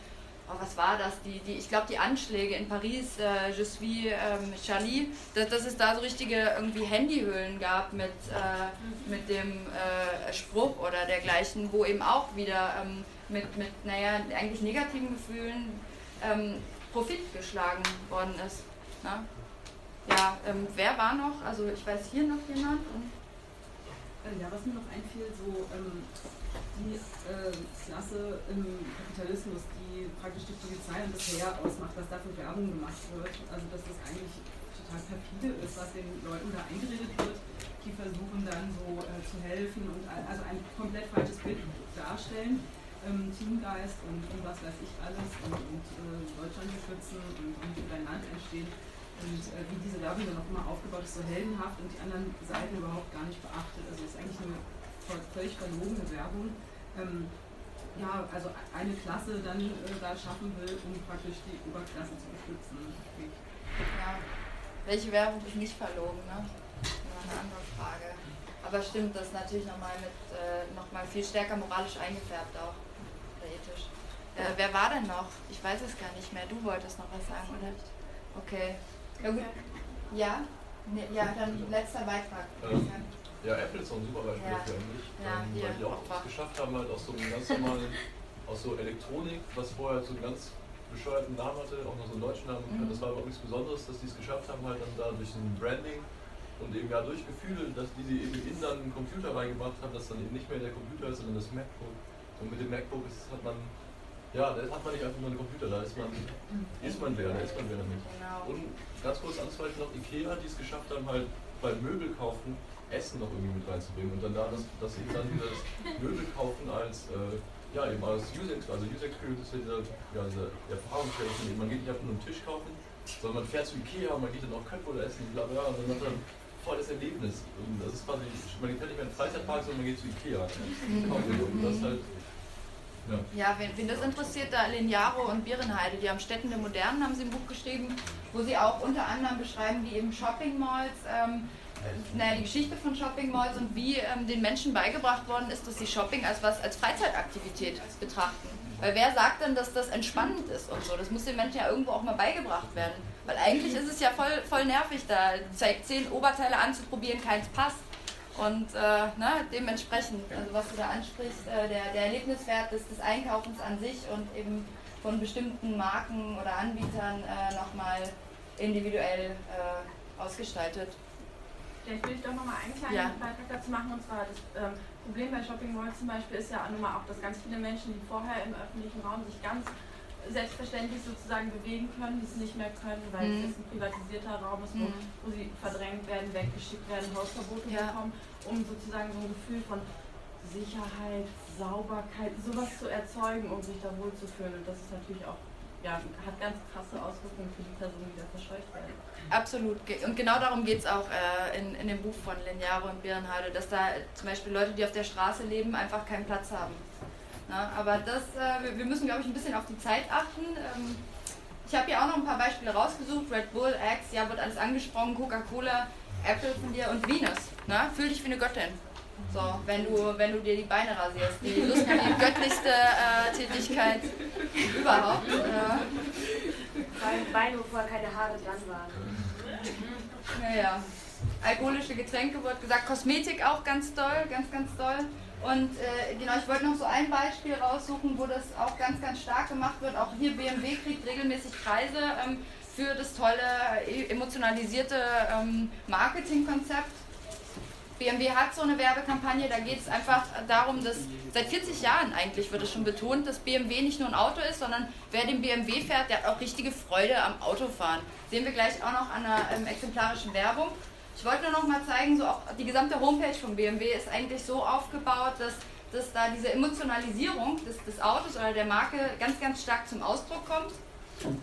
oh, was war das, die, die, ich glaube die Anschläge in Paris, äh, Je suis ähm, Charlie, dass, dass es da so richtige irgendwie Handyhüllen gab mit, äh, mit dem äh, Spruch oder dergleichen, wo eben auch wieder ähm, mit, mit, naja, eigentlich negativen Gefühlen ähm, Profit geschlagen worden ist. Na? Ja, ähm, wer war noch? Also ich weiß hier noch jemand. Äh, ja, was mir noch einfiel, so ähm, die äh, Klasse im Kapitalismus, die praktisch die Polizei und das Heer ausmacht, was da für Werbung gemacht wird. Also dass das eigentlich total perfide ist, was den Leuten da eingeredet wird. Die versuchen dann so äh, zu helfen und also ein komplett falsches Bild darstellen. Ähm, Teamgeist und, und, was weiß ich alles und, und äh, Deutschland beschützen und, und für dein Land entstehen und äh, wie diese Werbung dann auch immer aufgebaut ist, so heldenhaft und die anderen Seiten überhaupt gar nicht beachtet. Also es ist eigentlich eine völlig verlogene Werbung. Ähm, ja, also eine Klasse dann äh, da schaffen will, um praktisch die Oberklasse zu beschützen. Ja, welche Werbung ist nicht verlogen, ne? Eine andere Frage. Aber stimmt, das ist natürlich nochmal mit äh, noch mal viel stärker moralisch eingefärbt auch, oder ethisch. Äh, wer war denn noch? Ich weiß es gar nicht mehr. Du wolltest noch was sagen, oder? Okay. Ja, gut. Ja? Ne, ja, dann letzter Beitrag. Ähm, ja, Apple ist auch ein super Beispiel ja. dafür eigentlich. Ja, ähm, weil die auch es geschafft haben, halt aus so einem ganz normalen, (laughs) aus so Elektronik, was vorher so einen ganz bescheuerten Namen hatte, auch noch so einen deutschen Namen, mhm. das war aber auch nichts Besonderes, dass die es geschafft haben, halt dann da durch ein Branding und eben ja durch Gefühle, dass die sie eben in dann einen Computer reingebracht haben, dass dann eben nicht mehr der Computer ist, sondern das MacBook. Und mit dem MacBook ist, hat man ja, da hat man nicht einfach nur einen Computer, da ist man, ist man wer, da ist man wer damit. Genau. Und ganz kurz anzweifeln noch Ikea, die es geschafft haben, halt beim Möbel kaufen Essen noch irgendwie mit reinzubringen und dann da das, das eben dann wieder das Möbel kaufen als äh, ja eben als User also User Experience ist ja dieser, ja, dieser Erfahrungswert, man geht nicht einfach nur einen Tisch kaufen, sondern man fährt zu Ikea, man geht dann auch Köttbullar essen, bla bla, und dann hat man voll das Erlebnis. Und das ist quasi, man geht nicht mehr in den Freizeitpark, sondern man geht zu Ikea. (laughs) Und das ist halt Ja, ja wen, wen, das interessiert, da Linearo und Bierenheide, die haben Städten der Modernen, haben sie ein Buch geschrieben, wo sie auch unter anderem beschreiben, wie eben Shopping Malls, ähm, naja, die Geschichte von Shopping Malls und wie ähm, den Menschen beigebracht worden ist, dass sie Shopping als was als Freizeitaktivität betrachten. Weil wer sagt denn, dass das entspannend ist und so? Das muss den Menschen ja irgendwo auch mal beigebracht werden. Weil eigentlich ist es ja voll, voll nervig, da zehn Oberteile anzuprobieren, keins passt. Und äh, ne, dementsprechend, also was du da ansprichst, äh, der, der Erlebniswert des, des Einkaufens an sich und eben von bestimmten Marken oder Anbietern äh, nochmal individuell äh, ausgestaltet. Vielleicht will ich doch nochmal einen kleinen ja. Beitrag dazu machen. Und zwar das ähm, Problem bei Shopping Malls zum Beispiel ist ja nun mal auch, dass ganz viele Menschen, die vorher im öffentlichen Raum sich ganz selbstverständlich sozusagen bewegen können, die es nicht mehr können, weil mhm. es ein privatisierter Raum ist, wo, mhm. wo, sie verdrängt werden, weggeschickt werden, Hausverbote ja. bekommen, um sozusagen so ein Gefühl von Sicherheit, Sauberkeit, sowas zu erzeugen, um sich da wohlzufühlen. Und das ist natürlich auch, ja, hat ganz krasse Auswirkungen für die Personen, die da verscheucht werden. Absolut. Und genau darum geht es auch äh, in, in dem Buch von Linearo und Birnhade, dass da zum Beispiel Leute, die auf der Straße leben, einfach keinen Platz haben. Na, aber das, äh, wir müssen, glaube ich, ein bisschen auf die Zeit achten. Ähm, ich habe hier auch noch ein paar Beispiele rausgesucht. Red Bull, Axe, ja, wird alles angesprochen, Coca-Cola, Apple von dir und Venus. Na? Fühl dich wie eine Göttin. So, wenn du, wenn du dir die Beine rasierst. Die, (laughs) Lust, die göttlichste äh, Tätigkeit überhaupt. Äh. Beine, wo vorher keine Haare dran waren. Naja. Alkoholische Getränke wird gesagt, Kosmetik auch ganz toll, ganz, ganz toll. Und äh, genau, ich wollte noch so ein Beispiel raussuchen, wo das auch ganz, ganz stark gemacht wird. Auch hier BMW kriegt regelmäßig Preise ähm, für das tolle, äh, emotionalisierte ähm, Marketingkonzept. BMW hat so eine Werbekampagne, da geht es einfach darum, dass seit 40 Jahren eigentlich wird es schon betont, dass BMW nicht nur ein Auto ist, sondern wer den BMW fährt, der hat auch richtige Freude am Autofahren. Sehen wir gleich auch noch an einer ähm, exemplarischen Werbung. Ich wollte nur noch mal zeigen, so auch die gesamte Homepage von BMW ist eigentlich so aufgebaut, dass, dass da diese Emotionalisierung des, des Autos oder der Marke ganz, ganz stark zum Ausdruck kommt.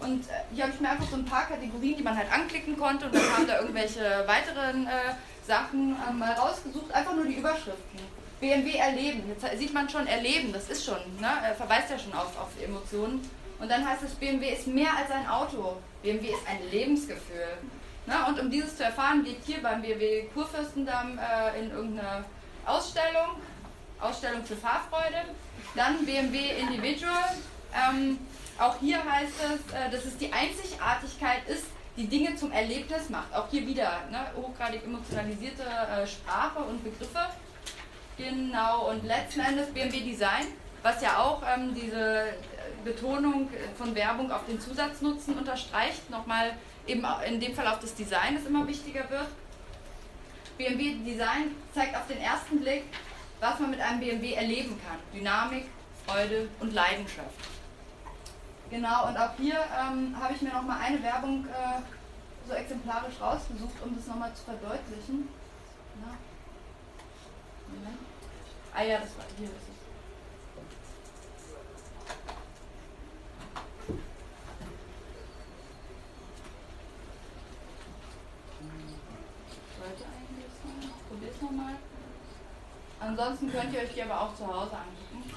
Und äh, hier habe ich mir einfach so ein paar Kategorien, die man halt anklicken konnte und dann kamen da irgendwelche weiteren äh, Sachen äh, mal rausgesucht, einfach nur die Überschriften. BMW erleben, jetzt sieht man schon erleben, das ist schon, ne? er verweist ja schon auf, auf Emotionen. Und dann heißt es, BMW ist mehr als ein Auto, BMW ist ein Lebensgefühl. Ne? Und um dieses zu erfahren, geht hier beim BMW Kurfürstendamm äh, in irgendeine Ausstellung, Ausstellung für Fahrfreude. Dann BMW Individual. Ähm, auch hier heißt es, äh, dass es die Einzigartigkeit ist, die Dinge zum Erlebnis macht. Auch hier wieder ne, hochgradig emotionalisierte äh, Sprache und Begriffe. Genau, und letzten Endes BMW Design, was ja auch ähm, diese Betonung von Werbung auf den Zusatznutzen unterstreicht. Nochmal eben in dem Fall auf das Design, das immer wichtiger wird. BMW Design zeigt auf den ersten Blick, was man mit einem BMW erleben kann. Dynamik, Freude und Leidenschaft. Genau, und auch hier ähm, habe ich mir nochmal eine Werbung äh, so exemplarisch rausgesucht, um das nochmal zu verdeutlichen. Na? Ah ja, das war hier. Das Probier's nochmal. Ansonsten könnt ihr euch die aber auch zu Hause angucken.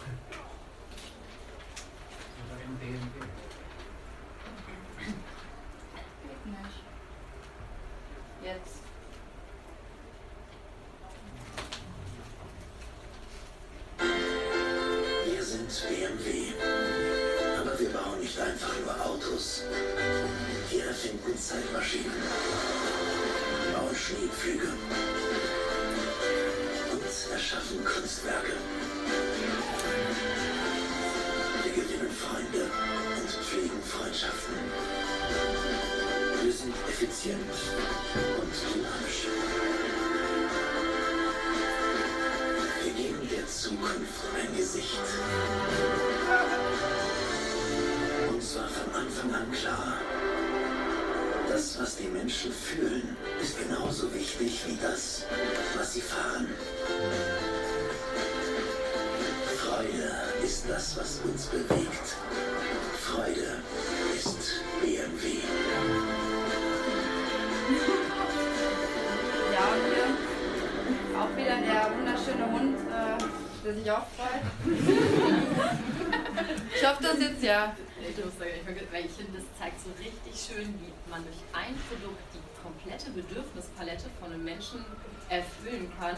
Man durch ein Produkt die komplette Bedürfnispalette von einem Menschen erfüllen kann,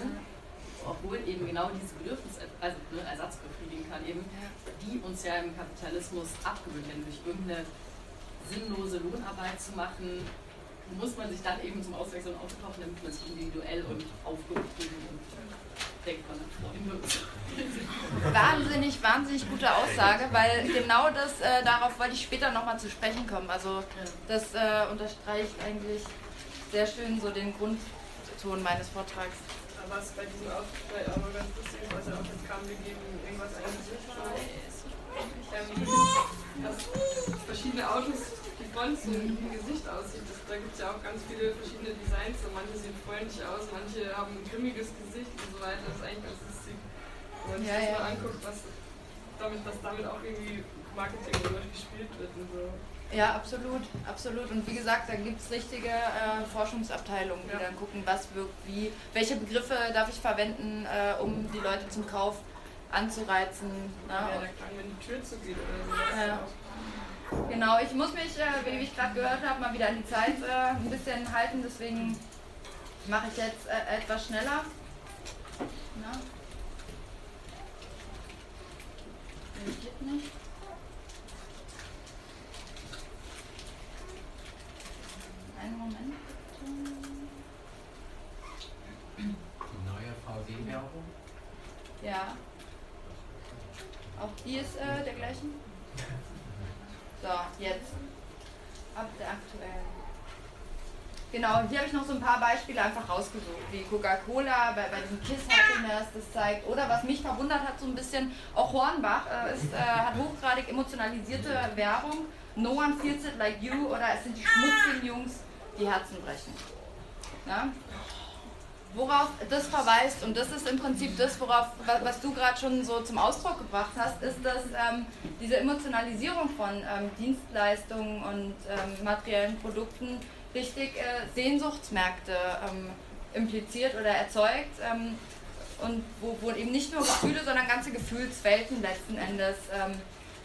obwohl eben genau diese Bedürfnis, also ne, Ersatz befriedigen kann, eben, die uns ja im Kapitalismus abgewöhnt werden, durch irgendeine sinnlose Lohnarbeit zu machen, muss man sich dann eben zum Auswechseln aufkaufen, damit man sich individuell und aufgehoben und denkt man an Freunde. Wahnsinnig, wahnsinnig gute Aussage, weil genau das, äh, darauf wollte ich später nochmal zu sprechen kommen. Also das äh, unterstreicht eigentlich sehr schön so den Grundton meines Vortrags. Was bei diesem Auftritt noch ganz lustig ist, also auch jetzt kam, wir geben irgendwas ein Gesicht ähm, dass verschiedene Autos Front so wie ein Gesicht aussieht. Das, da gibt es ja auch ganz viele verschiedene Designs. So manche sehen freundlich aus, manche haben ein grimmiges Gesicht und so weiter. Das ist eigentlich ganz lustig. Wenn man sich ja, das ja. mal anguckt, was damit, dass damit auch irgendwie Marketing gespielt wird und so. Ja, absolut, absolut. Und wie gesagt, da gibt es richtige äh, Forschungsabteilungen, die ja. dann gucken, was wirkt wie, welche Begriffe darf ich verwenden, äh, um die Leute zum Kauf anzureizen. Ne? Ja, da kann, wenn die Tür zugeht oder so. Ja. Genau, ich muss mich, äh, wie ich gerade gehört habe, mal wieder an die Zeit äh, ein bisschen halten, deswegen mache ich jetzt äh, etwas schneller. Na? Geht nicht. Einen Moment. Neue VW-Werbung? Ja. Auch die ist äh, der gleichen? (laughs) So, jetzt. Ab der aktuellen. Genau, hier habe ich noch so ein paar Beispiele einfach rausgesucht, wie Coca-Cola bei, bei diesem Kiss Happiness das zeigt. Oder was mich verwundert hat, so ein bisschen, auch Hornbach äh, ist, äh, hat hochgradig emotionalisierte Werbung. No one feels it like you oder es sind die schmutzigen Jungs, die Herzen brechen. Ja? Worauf das verweist, und das ist im Prinzip das, worauf, was du gerade schon so zum Ausdruck gebracht hast, ist, dass ähm, diese Emotionalisierung von ähm, Dienstleistungen und ähm, materiellen Produkten richtig äh, Sehnsuchtsmärkte ähm, impliziert oder erzeugt. Ähm, und wo, wo, eben nicht nur Gefühle, sondern ganze Gefühlswelten letzten Endes ähm,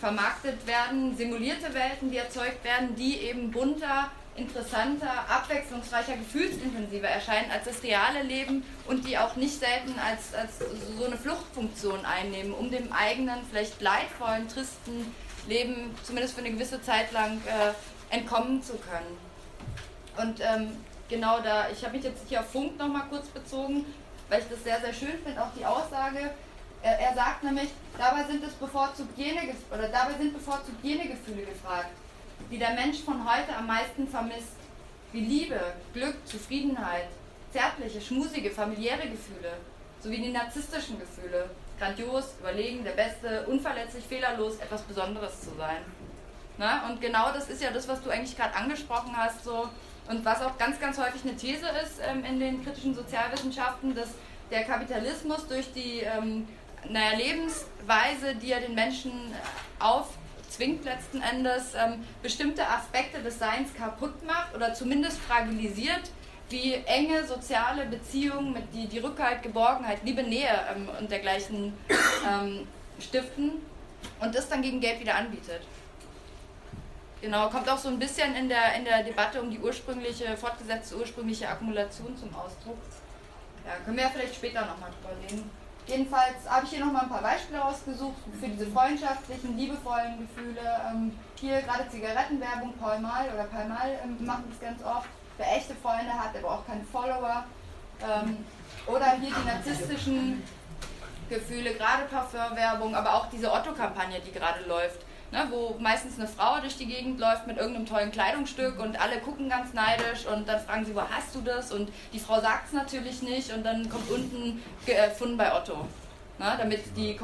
vermarktet werden, simulierte Welten, die erzeugt werden, die eben bunter, interessanter, abwechslungsreicher, gefühlsintensiver erscheinen als das reale Leben und die auch nicht selten als, als so eine Fluchtfunktion einnehmen, um dem eigenen, vielleicht leidvollen, tristen Leben zumindest für eine gewisse Zeit lang äh, entkommen zu können. Und ähm, genau da, ich habe mich jetzt hier auf Funk nochmal kurz bezogen, weil ich das sehr, sehr schön finde, auch die Aussage, er, er sagt nämlich, dabei sind es bevorzugt jene, oder dabei sind bevorzugt jene Gefühle gefragt, die der Mensch von heute am meisten vermisst, wie Liebe, Glück, Zufriedenheit, zärtliche, schmusige, familiäre Gefühle, sowie die narzisstischen Gefühle, grandios, überlegen, der Beste, unverletzlich, fehlerlos, etwas Besonderes zu sein. Na? Und genau das ist ja das, was du eigentlich gerade angesprochen hast, so, und was auch ganz, ganz häufig eine These ist ähm, in den kritischen Sozialwissenschaften, dass der Kapitalismus durch die ähm, naja, Lebensweise, die er den Menschen auf zwingt letzten Endes ähm, bestimmte Aspekte des Seins kaputt macht oder zumindest fragilisiert, wie enge soziale Beziehungen mit die, die Rückhalt, Geborgenheit, Liebe, Nähe ähm, und dergleichen ähm, stiften und das dann gegen Geld wieder anbietet. Genau, kommt auch so ein bisschen in der, in der Debatte um die ursprüngliche, fortgesetzte ursprüngliche Akkumulation zum Ausdruck. Ja, können wir ja vielleicht später nochmal drüber reden. Jedenfalls habe ich hier nochmal ein paar Beispiele rausgesucht für diese freundschaftlichen, liebevollen Gefühle. Ähm, hier gerade Zigarettenwerbung, Paul Mal oder Paul Mal ähm, machen das ganz oft. Wer echte Freunde hat, der braucht keine Follower. Ähm, oder hier die narzisstischen Gefühle, gerade Parfumwerbung, aber auch diese Otto-Kampagne, die gerade läuft ne, wo meistens eine Frau durch die Gegend läuft mit irgendeinem tollen Kleidungsstück und alle gucken ganz neidisch und dann fragen sie, wo hast du das? Und die Frau sagt es natürlich nicht und dann kommt unten gefunden bei Otto. Ne, damit die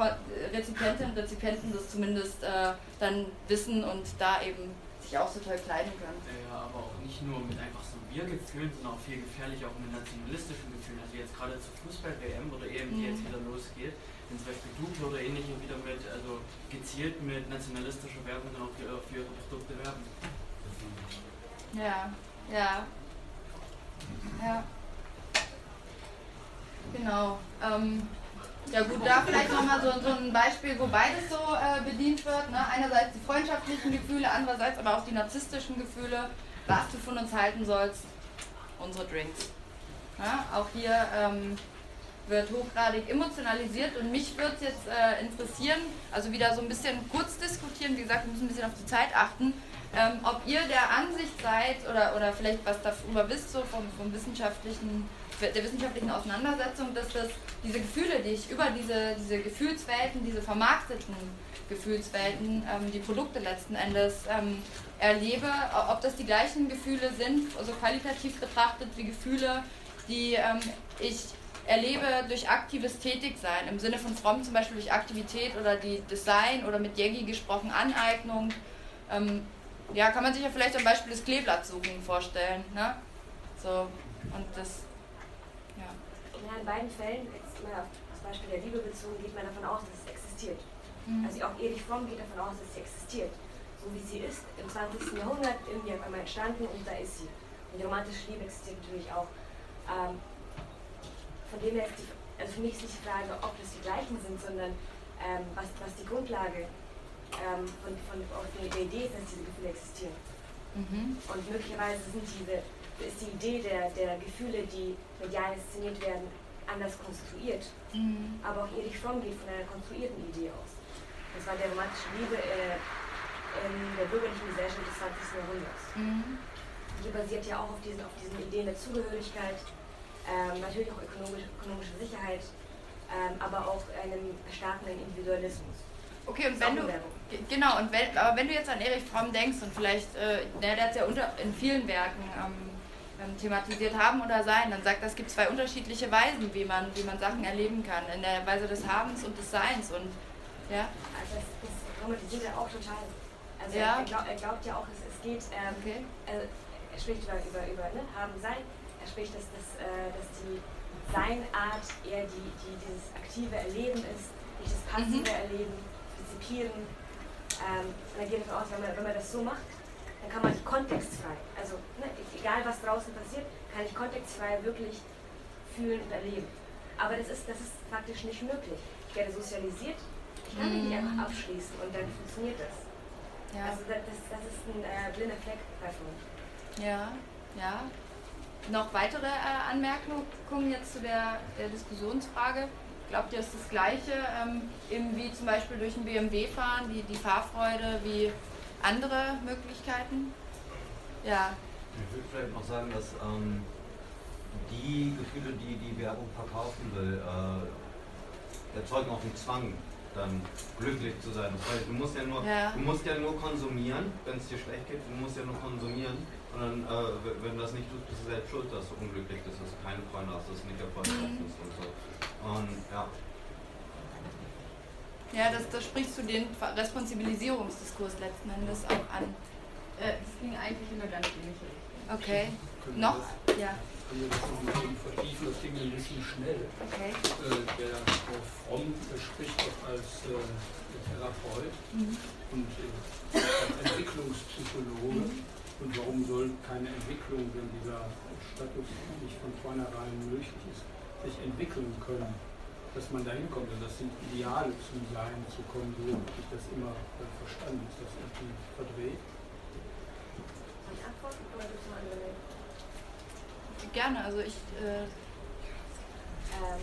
Rezipientinnen und Rezipienten das zumindest äh, dann wissen und da eben sich auch so toll kleiden können. Ja, aber auch nicht nur mit einfach so Wir-Gefühlen, sondern auch viel gefährlicher, auch mit nationalistischen Gefühlen. Also jetzt gerade zur Fußball-WM oder EM, die mhm. jetzt wieder losgeht, wenn zum Beispiel Google oder ähnliche wieder mit, also gezielt mit nationalistischer Werbung auch für, für ihre Produkte werben. Ja, ja. Ja. Genau. Ähm, Ja gut, da vielleicht nochmal so, so ein Beispiel, wo beides so äh, bedient wird. Ne? Einerseits die freundschaftlichen Gefühle, andererseits aber auch die narzisstischen Gefühle, was du von uns halten sollst, unsere Drinks. Ja? Auch hier ähm, wird hochgradig emotionalisiert und mich würde es jetzt äh, interessieren, also wieder so ein bisschen kurz diskutieren, wie gesagt, wir müssen ein bisschen auf die Zeit achten, ähm, ob ihr der Ansicht seid oder, oder vielleicht was darüber wisst, so vom, vom wissenschaftlichen, der wissenschaftlichen Auseinandersetzung, dass das diese Gefühle, die ich über diese, diese Gefühlswelten, diese vermarkteten Gefühlswelten, ähm, die Produkte letzten Endes ähm, erlebe, ob das die gleichen Gefühle sind, also qualitativ betrachtet wie Gefühle, die ähm, ich erlebe durch aktives Tätigsein, im Sinne von Fromm zum Beispiel durch Aktivität oder die Design oder mit Jägi gesprochen Aneignung. Ähm, ja, kann man sich ja vielleicht am Beispiel des Kleeblattsuchen vorstellen. Ne? So, und das, ja. ja. In beiden Fällen, jetzt mal auf das Beispiel der Liebe bezogen, geht man davon aus, dass es existiert. Mhm. Also auch Erich Fromm geht davon aus, dass sie existiert. So wie sie ist, im 20. Jahrhundert irgendwie auf einmal entstanden und da ist sie. Und die romantische Liebe existiert natürlich auch. Ähm, von dem her ist die, also für mich ist nicht die Frage, ob das die gleichen sind, sondern ähm, was, was die Grundlage ähm, von, von, von der Idee ist, dass diese Gefühle existieren. Mhm. Und möglicherweise sind diese, ist die Idee der, der Gefühle, die medial inszeniert werden, anders konstruiert. Mhm. Aber auch Erich Fromm geht von einer konstruierten Idee aus. Das war der romantische Liebe äh, in der bürgerlichen Gesellschaft des 20. Jahrhunderts. Mhm. Die basiert ja auch auf diesen, auf diesen Ideen der Zugehörigkeit, ähm, natürlich auch ökonomische, ökonomische Sicherheit, ähm, aber auch einem starken Individualismus. Okay, und wenn du, genau, und wenn, aber wenn du jetzt an Erich Fromm denkst und vielleicht, äh, der, der hat es ja unter, in vielen Werken ähm, ähm, thematisiert haben oder sein, dann sagt er, es gibt zwei unterschiedliche Weisen, wie man, wie man Sachen erleben kann, in der Weise des Habens und des Seins und, ja. Also das, das romantisiert er auch total. Also ja. er, glaub, er, glaubt ja auch, es, es geht, ähm, okay. er spricht über, über, über ne, Haben, Sein, spricht, dass, dass, äh, dass die Seinart eher die, die, dieses aktive Erleben ist, nicht das passive mhm. Erleben, partizipieren. Ähm, und dann geht davon aus, wenn man, wenn man das so macht, dann kann man kontextfrei, also ne, egal was draußen passiert, kann ich kontextfrei wirklich fühlen und erleben. Aber das ist, das ist faktisch nicht möglich. Ich werde sozialisiert, ich kann mich nicht einfach abschließen und dann funktioniert das. Ja. Also das, das, das ist ein äh, blinder Fleck bei Funk. Ja, ja noch weitere äh, Anmerkungen jetzt zu der, der, Diskussionsfrage? Glaubt ihr, ist das Gleiche, ähm, wie zum Beispiel durch ein BMW fahren, die, die Fahrfreude, wie andere Möglichkeiten? Ja. Ich würde vielleicht noch sagen, dass ähm, die Gefühle, die die Werbung verkaufen will, äh, erzeugen auch einen Zwang, dann glücklich zu sein. Das heißt, du musst ja nur, ja. Du musst ja nur konsumieren, wenn es dir schlecht geht, du musst ja nur konsumieren sondern äh, wenn du das nicht tust, bist du selbst schuld, dass du unglücklich bist, dass du keine Freunde hast, dass du nicht erfolgreich mhm. bist und so. Und ja. Ja, das, das sprichst du den Responsibilisierungsdiskurs letzten Endes auch an. Äh, das ging eigentlich in eine ganz ähnliche Richtung. Okay. Können noch? Das, ja. Können wir das noch ein bisschen vertiefen? Das ging ein bisschen schnell. Okay. Äh, der Frau Fromm spricht doch als äh, Therapeut mhm. und äh, als Entwicklungspsychologe. Mhm. Und warum soll keine Entwicklung, wenn dieser Status nicht von vornherein möglich ist, sich entwickeln können? Dass man dahin kommt und das sind Ideale zum Sein zu kommen, so habe ich das immer äh, verstanden. Ist das irgendwie verdreht? Gerne, also ich. Äh ähm,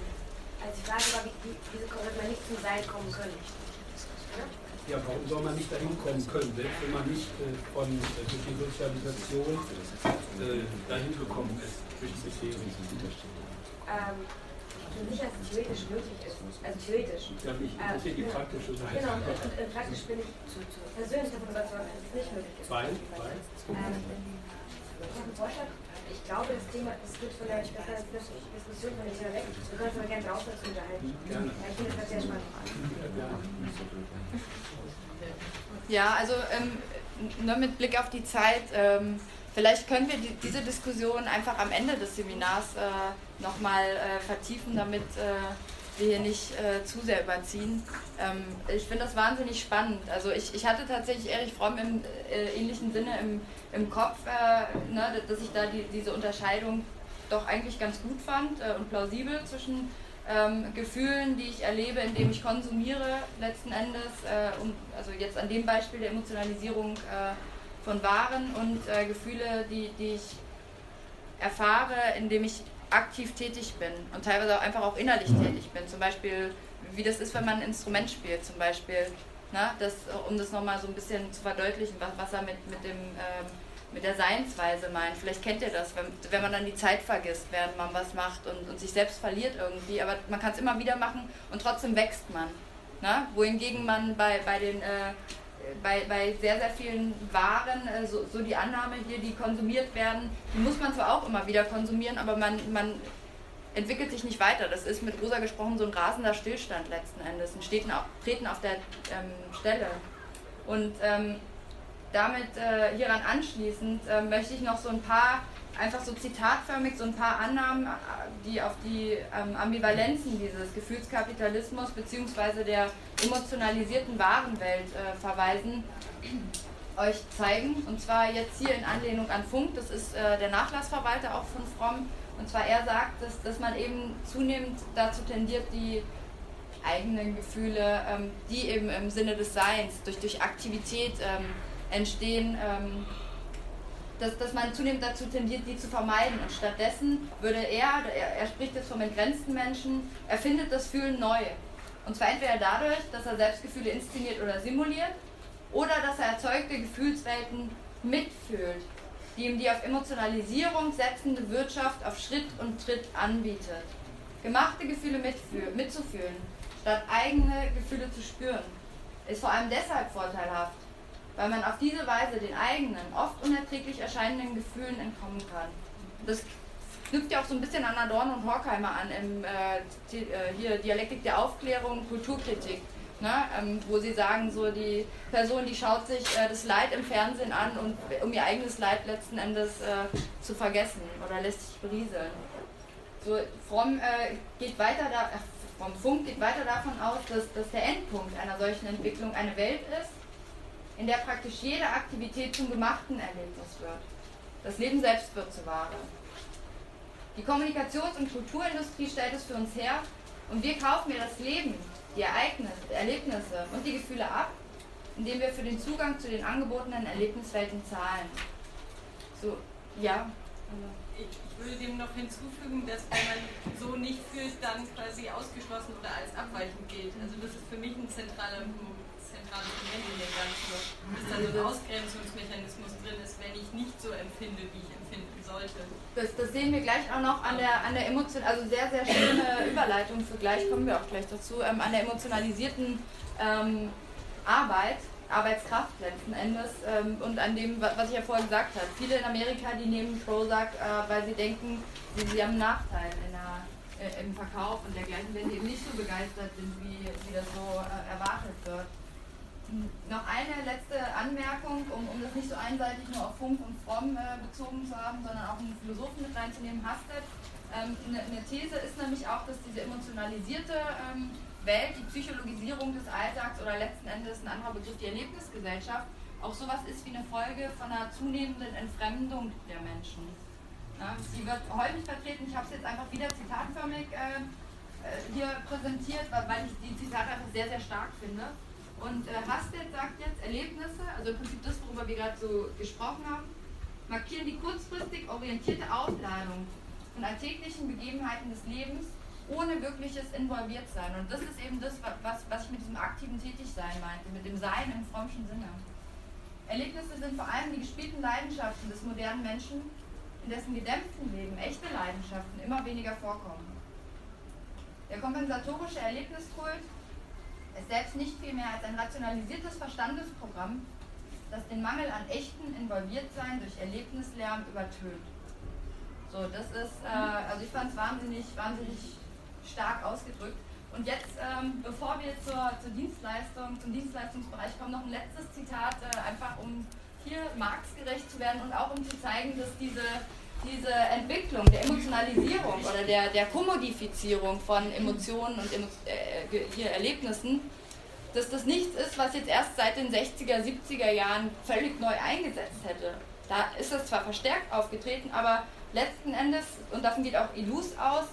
also die Frage war, wie, wie, wieso wird man nicht zum Sein kommen können? Ja? warum soll man nicht dahin kommen können, selbst wenn man nicht äh, von äh, durch die Sozialisation äh, dahin gekommen ist, durch die Beziehung? Ähm, ich bin sicher, dass es theoretisch möglich ist. Also theoretisch. Ja, mich interessiert ähm, die praktische Seite. Genau, und, und, und praktisch bin ich persönlich davon überzeugt, dass es nicht möglich ist. Weil? Weil? Ähm, ich habe einen Vorschlag. Ich glaube, das Thema, das wird vielleicht besser als Diskussion von dem Thema weg. Wir können uns aber gerne draußen dazu unterhalten. Ich finde das sehr spannend. Ja, ja, also ähm, nur mit Blick auf die Zeit, ähm, vielleicht können wir die, diese Diskussion einfach am Ende des Seminars äh, nochmal äh, vertiefen, damit äh, wir hier nicht äh, zu sehr überziehen. Ähm, ich finde das wahnsinnig spannend. Also ich, ich hatte tatsächlich Erich Fromm im äh, ähnlichen Sinne im, im Kopf, äh, ne, dass ich da die, diese Unterscheidung doch eigentlich ganz gut fand äh, und plausibel zwischen ähm, Gefühlen, die ich erlebe, indem ich konsumiere, letzten Endes, äh, um, also jetzt an dem Beispiel der Emotionalisierung äh, von Waren und Gefühle, die, die ich erfahre, indem ich aktiv tätig bin und teilweise auch einfach auch innerlich tätig bin. Zum Beispiel, wie das ist, wenn man ein Instrument spielt, zum Beispiel. Na, ne, das, um das nochmal so ein bisschen zu verdeutlichen, was, was er mit, mit, dem, ähm, mit der Seinsweise meint. Vielleicht kennt ihr das, wenn, wenn man dann die Zeit vergisst, während man was macht und, und sich selbst verliert irgendwie. Aber man kann es immer wieder machen und trotzdem wächst man. Na? Ne? Wohingegen man bei, bei den äh, bei, bei sehr, sehr vielen Waren, äh, so, so die Annahme hier, die konsumiert werden, die muss man zwar auch immer wieder konsumieren, aber man, man entwickelt sich nicht weiter. Das ist mit Rosa gesprochen so ein rasender Stillstand letzten Endes, ein Treten auf der ähm, Stelle. Und ähm, damit äh, hieran anschließend äh, möchte ich noch so ein paar, einfach so zitatförmig, so ein paar Annahmen, äh, die auf die ähm, Ambivalenzen dieses Gefühlskapitalismus bzw. der emotionalisierten Warenwelt äh, verweisen, (clears throat) euch zeigen. Und zwar jetzt hier in Anlehnung an Funk, das ist äh, der Nachlassverwalter auch von Fromm. Und zwar er sagt, dass, dass man eben zunehmend dazu tendiert, die eigenen Gefühle, ähm, die eben im Sinne des Seins, durch, durch Aktivität ähm, entstehen, ähm, dass, dass man zunehmend dazu tendiert, die zu vermeiden. Und stattdessen würde er, er, er spricht jetzt vom entgrenzten Menschen, er findet das Fühlen neu. Und zwar entweder dadurch, dass er Selbstgefühle inszeniert oder simuliert, oder dass er erzeugte Gefühlswelten mitfühlt, die ihm die auf Emotionalisierung setzende Wirtschaft auf Schritt und Tritt anbietet. Gemachte Gefühle mitzufühlen, statt eigene Gefühle zu spüren, ist vor allem deshalb vorteilhaft, weil man auf diese Weise den eigenen, oft unerträglich erscheinenden Gefühlen entkommen kann. Das knüpft ja auch so ein bisschen an Adorno und Horkheimer an, im, äh, äh, hier Dialektik der Aufklärung, Kulturkritik, ne? Ähm, wo sie sagen, so die Person, die schaut sich äh, das Leid im Fernsehen an, und, um ihr eigenes Leid letzten Endes äh, zu vergessen oder lässt sich berieseln. So, Fromm äh, geht weiter da, Fromm Funk geht weiter davon aus, dass, dass der Endpunkt einer solchen Entwicklung eine Welt ist, in der praktisch jede Aktivität zum gemachten Erlebnis wird. Das Leben selbst wird zur Ware. Die Kommunikations- und Kulturindustrie stellt es für uns her und wir kaufen mir das Leben, die Ereignisse, die Erlebnisse und die Gefühle ab, indem wir für den Zugang zu den angebotenen Erlebniswelten zahlen. So, ja. Ich, würde dem noch hinzufügen, dass wenn man so nicht fühlt, dann quasi ausgeschlossen oder als abweichend gilt. Also das ist für mich ein zentraler zentrales Element in dem Ganzen, dass da so ein Ausgrenzungsmechanismus drin ist, wenn ich nicht so empfinde, wie ich empfinden sollte. Das, das sehen wir gleich auch noch an der, an der Emotion, also sehr, sehr schöne Überleitung für gleich, kommen wir auch gleich dazu, ähm, an der emotionalisierten ähm, Arbeit. Arbeitskraft letzten Endes ähm, und an dem, was ich ja vorher gesagt habe. Viele in Amerika, die nehmen Prozac, äh, weil sie denken, sie, sie haben einen Nachteil der, äh, im Verkauf und dergleichen, wenn sie eben nicht so begeistert sind, wie, wie das so äh, erwartet wird. Noch eine letzte Anmerkung, um, um das nicht so einseitig nur auf Funk und Fromm äh, bezogen zu haben, sondern auch einen Philosophen mit reinzunehmen, Hastet. Ähm, eine, eine, These ist nämlich auch, dass diese emotionalisierte ähm, Welt, die Psychologisierung des Alltags oder letzten Endes ein anderer Begriff, die Erlebnisgesellschaft, auch sowas ist wie eine Folge von einer zunehmenden Entfremdung der Menschen. Ja, sie wird häufig vertreten, ich habe es jetzt einfach wieder zitatförmig äh, äh, hier präsentiert, weil ich die Zitate einfach sehr, sehr stark finde. Und äh, Hasted sagt jetzt, Erlebnisse, also im Prinzip das, worüber wir gerade so gesprochen haben, markieren die kurzfristig orientierte Aufladung von alltäglichen Begebenheiten des Lebens ohne wirkliches Involviertsein. Und das ist eben das, was, was ich mit diesem aktiven Tätigsein meinte, mit dem Sein im frommschen Sinne. Erlebnisse sind vor allem die gespielten Leidenschaften des modernen Menschen, in dessen gedämpften Leben echte Leidenschaften immer weniger vorkommen. Der kompensatorische Erlebniskult ist selbst nicht viel mehr als ein rationalisiertes Verstandesprogramm, das den Mangel an echten Involviertsein durch Erlebnislärm übertönt. So, das ist, äh, also ich fand es wahnsinnig, wahnsinnig stark ausgedrückt. Und jetzt, ähm, bevor wir zur, zur Dienstleistung, zum Dienstleistungsbereich kommen, noch ein letztes Zitat, äh, einfach um hier marxgerecht zu werden und auch um zu zeigen, dass diese diese Entwicklung der Emotionalisierung oder der, der Kommodifizierung von Emotionen und äh, Erlebnissen, dass das nichts ist, was jetzt erst seit den 60er, 70er Jahren völlig neu eingesetzt hätte. Da ist es zwar verstärkt aufgetreten, aber letzten Endes, und davon geht auch Ilus aus,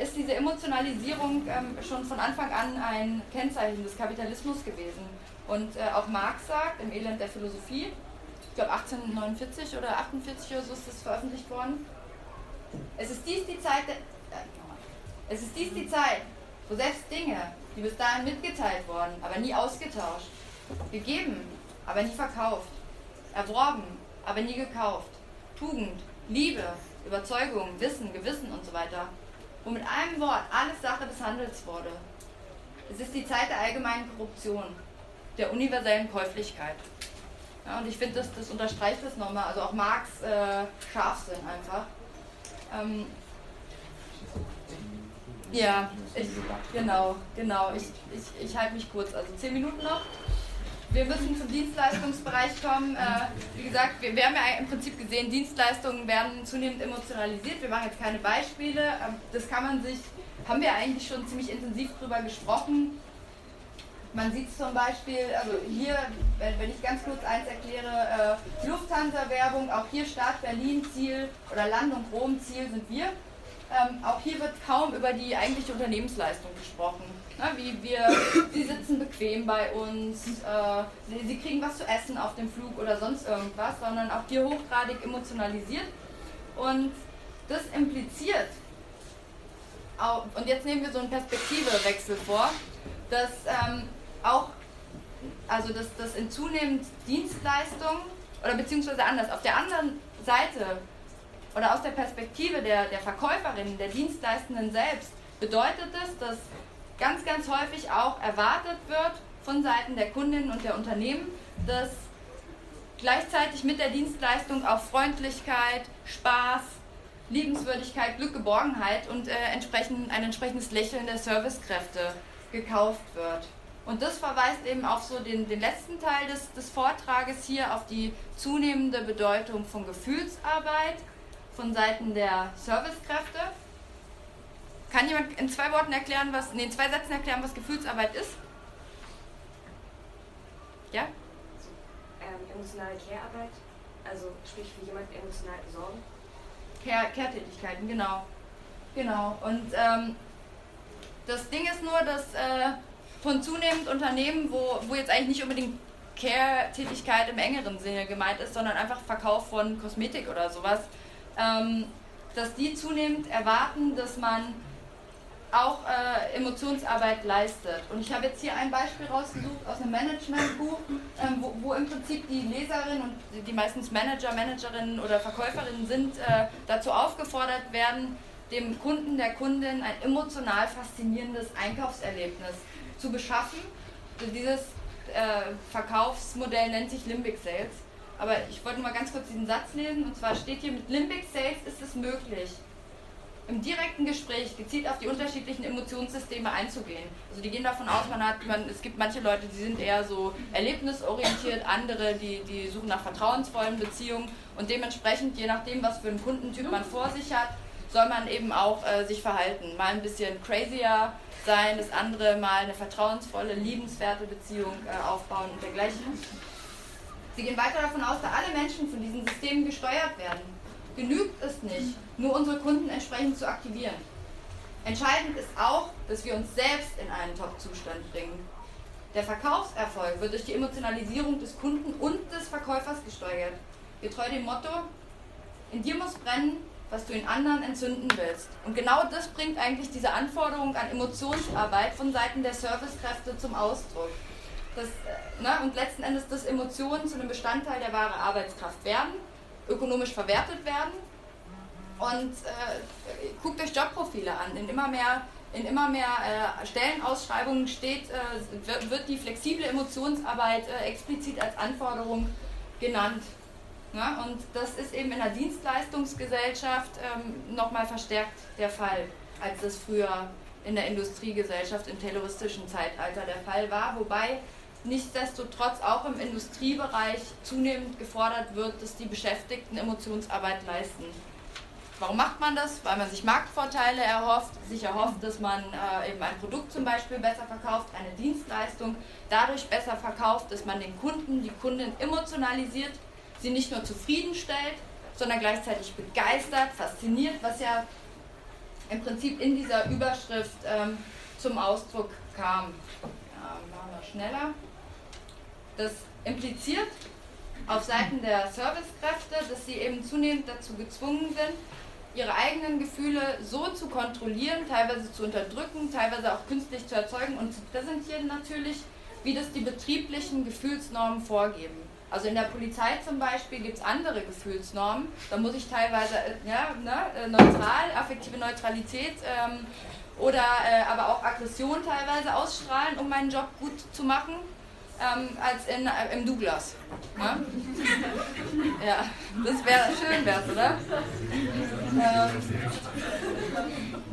ist diese Emotionalisierung ähm, schon von Anfang an ein Kennzeichen des Kapitalismus gewesen. Und äh, auch Marx sagt im Elend der Philosophie, ich glaube 1849 oder 48 oder so ist das veröffentlicht worden, es ist dies die Zeit, äh, es ist dies die Zeit, wo selbst Dinge, die bis dahin mitgeteilt wurden, aber nie ausgetauscht, gegeben, aber nie verkauft, erworben, aber nie gekauft, Tugend, Liebe, Überzeugung, Wissen, Gewissen und so weiter, wo mit einem Wort alles Sache des Handels wurde. Es ist die Zeit der allgemeinen Korruption, der universellen Käuflichkeit. Ja, und ich finde, das, das unterstreicht das nochmal, also auch Marx äh, Scharfsinn einfach. Ähm, ja, ich, genau, genau. Ich, ich, ich halte mich kurz, also zehn Minuten noch. Wir müssen zum Dienstleistungsbereich kommen. Äh, wie gesagt, wir, wir, haben ja im Prinzip gesehen, Dienstleistungen werden zunehmend emotionalisiert. Wir machen jetzt keine Beispiele. Ähm, das kann man sich, haben wir eigentlich schon ziemlich intensiv drüber gesprochen. Man sieht es zum Beispiel, also hier, wenn, wenn, ich ganz kurz eins erkläre, äh, Lufthansa-Werbung, auch hier Start Berlin Ziel oder Landung Rom Ziel sind wir. Ähm, auch hier wird kaum über die eigentliche Unternehmensleistung gesprochen. Na, wie wir, sie sitzen bequem bei uns, äh, sie, sie, kriegen was zu essen auf dem Flug oder sonst irgendwas, sondern auch hier hochgradig emotionalisiert. Und das impliziert, auch, und jetzt nehmen wir so einen Perspektivewechsel vor, dass ähm, auch, also dass, dass in zunehmend Dienstleistungen, oder beziehungsweise anders, auf der anderen Seite oder aus der Perspektive der, der Verkäuferinnen, der Dienstleistenden selbst, bedeutet es, dass ganz, ganz häufig auch erwartet wird von Seiten der Kundinnen und der Unternehmen, dass gleichzeitig mit der Dienstleistung auch Freundlichkeit, Spaß, Liebenswürdigkeit, Glück, Geborgenheit und äh, entsprechend, ein entsprechendes Lächeln der Servicekräfte gekauft wird. Und das verweist eben auf so den, den letzten Teil des, des Vortrages hier, auf die zunehmende Bedeutung von Gefühlsarbeit von Seiten der Servicekräfte. Kann jemand in zwei Worten erklären, was, nee, in zwei Sätzen erklären, was Gefühlsarbeit ist? Ja? Ähm, emotionale Care-Arbeit, also sprich für jemanden emotional sorgen. Care-Tätigkeiten, genau. Genau. Und ähm, das Ding ist nur, dass äh, von zunehmend Unternehmen, wo, wo jetzt eigentlich nicht unbedingt Care-Tätigkeit im engeren Sinne gemeint ist, sondern einfach Verkauf von Kosmetik oder sowas, ähm, dass die zunehmend erwarten, dass man auch äh, Emotionsarbeit leistet. Und ich habe jetzt hier ein Beispiel rausgesucht aus einem Managementbuch, ähm, wo, wo, im Prinzip die Leserinnen und die meistens Manager, Managerinnen oder Verkäuferinnen sind, äh, dazu aufgefordert werden, dem Kunden, der Kundin ein emotional faszinierendes Einkaufserlebnis zu beschaffen. Dieses äh, Verkaufsmodell nennt sich Limbic Sales. Aber ich wollte mal ganz kurz diesen Satz lesen. Und zwar steht hier, mit Limbic Sales ist es möglich, im direkten Gespräch gezielt auf die unterschiedlichen Emotionssysteme einzugehen. Also die gehen davon aus, man hat, man, es gibt manche Leute, die sind eher so erlebnisorientiert, andere, die, die suchen nach vertrauensvollen Beziehungen und dementsprechend, je nachdem, was für einen Kundentyp man vor sich hat, soll man eben auch äh, sich verhalten. Mal ein bisschen crazier sein, das andere mal eine vertrauensvolle, liebenswerte Beziehung äh, aufbauen und dergleichen. Sie gehen weiter davon aus, da alle Menschen von diesen Systemen gesteuert werden, genügt es nicht, nur unsere Kunden entsprechend zu aktivieren. Entscheidend ist auch, dass wir uns selbst in einen Top-Zustand bringen. Der Verkaufserfolg wird durch die Emotionalisierung des Kunden und des Verkäufers gesteuert. Getreu dem Motto, in dir muss brennen, was du in anderen entzünden willst. Und genau das bringt eigentlich diese Anforderung an Emotionsarbeit von Seiten der Servicekräfte zum Ausdruck. Das, äh, ne, und letzten Endes, dass Emotionen zu einem Bestandteil der wahren Arbeitskraft werden, ökonomisch verwertet werden. Und äh, guckt euch Jobprofile an. In immer mehr, in immer mehr äh, Stellenausschreibungen steht, äh, wird die flexible Emotionsarbeit äh, explizit als Anforderung genannt. Ja, und das ist eben in der Dienstleistungsgesellschaft ähm, nochmal verstärkt der Fall, als das früher in der Industriegesellschaft im terroristischen Zeitalter der Fall war, wobei nichtsdestotrotz auch im Industriebereich zunehmend gefordert wird, dass die Beschäftigten Emotionsarbeit leisten. Warum macht man das? Weil man sich Marktvorteile erhofft, sich erhofft, dass man äh, eben ein Produkt zum Beispiel besser verkauft, eine Dienstleistung dadurch besser verkauft, dass man den Kunden, die Kundin emotionalisiert sie nicht nur zufriedenstellt, sondern gleichzeitig begeistert, fasziniert, was ja im Prinzip in dieser Überschrift ähm, zum Ausdruck kam. Ja, machen wir schneller. Das impliziert auf Seiten der Servicekräfte, dass sie eben zunehmend dazu gezwungen sind, ihre eigenen Gefühle so zu kontrollieren, teilweise zu unterdrücken, teilweise auch künstlich zu erzeugen und zu präsentieren natürlich, wie das die betrieblichen Gefühlsnormen vorgeben. Also in der Polizei zum Beispiel gibt es andere Gefühlsnormen. Da muss ich teilweise äh, ja, ne, äh, neutral, affektive Neutralität ähm, oder äh, aber auch Aggression teilweise ausstrahlen, um meinen Job gut zu machen ähm, als in, äh, im Douglas. Ne? Ja, das wäre schön, wär's, oder? Ähm,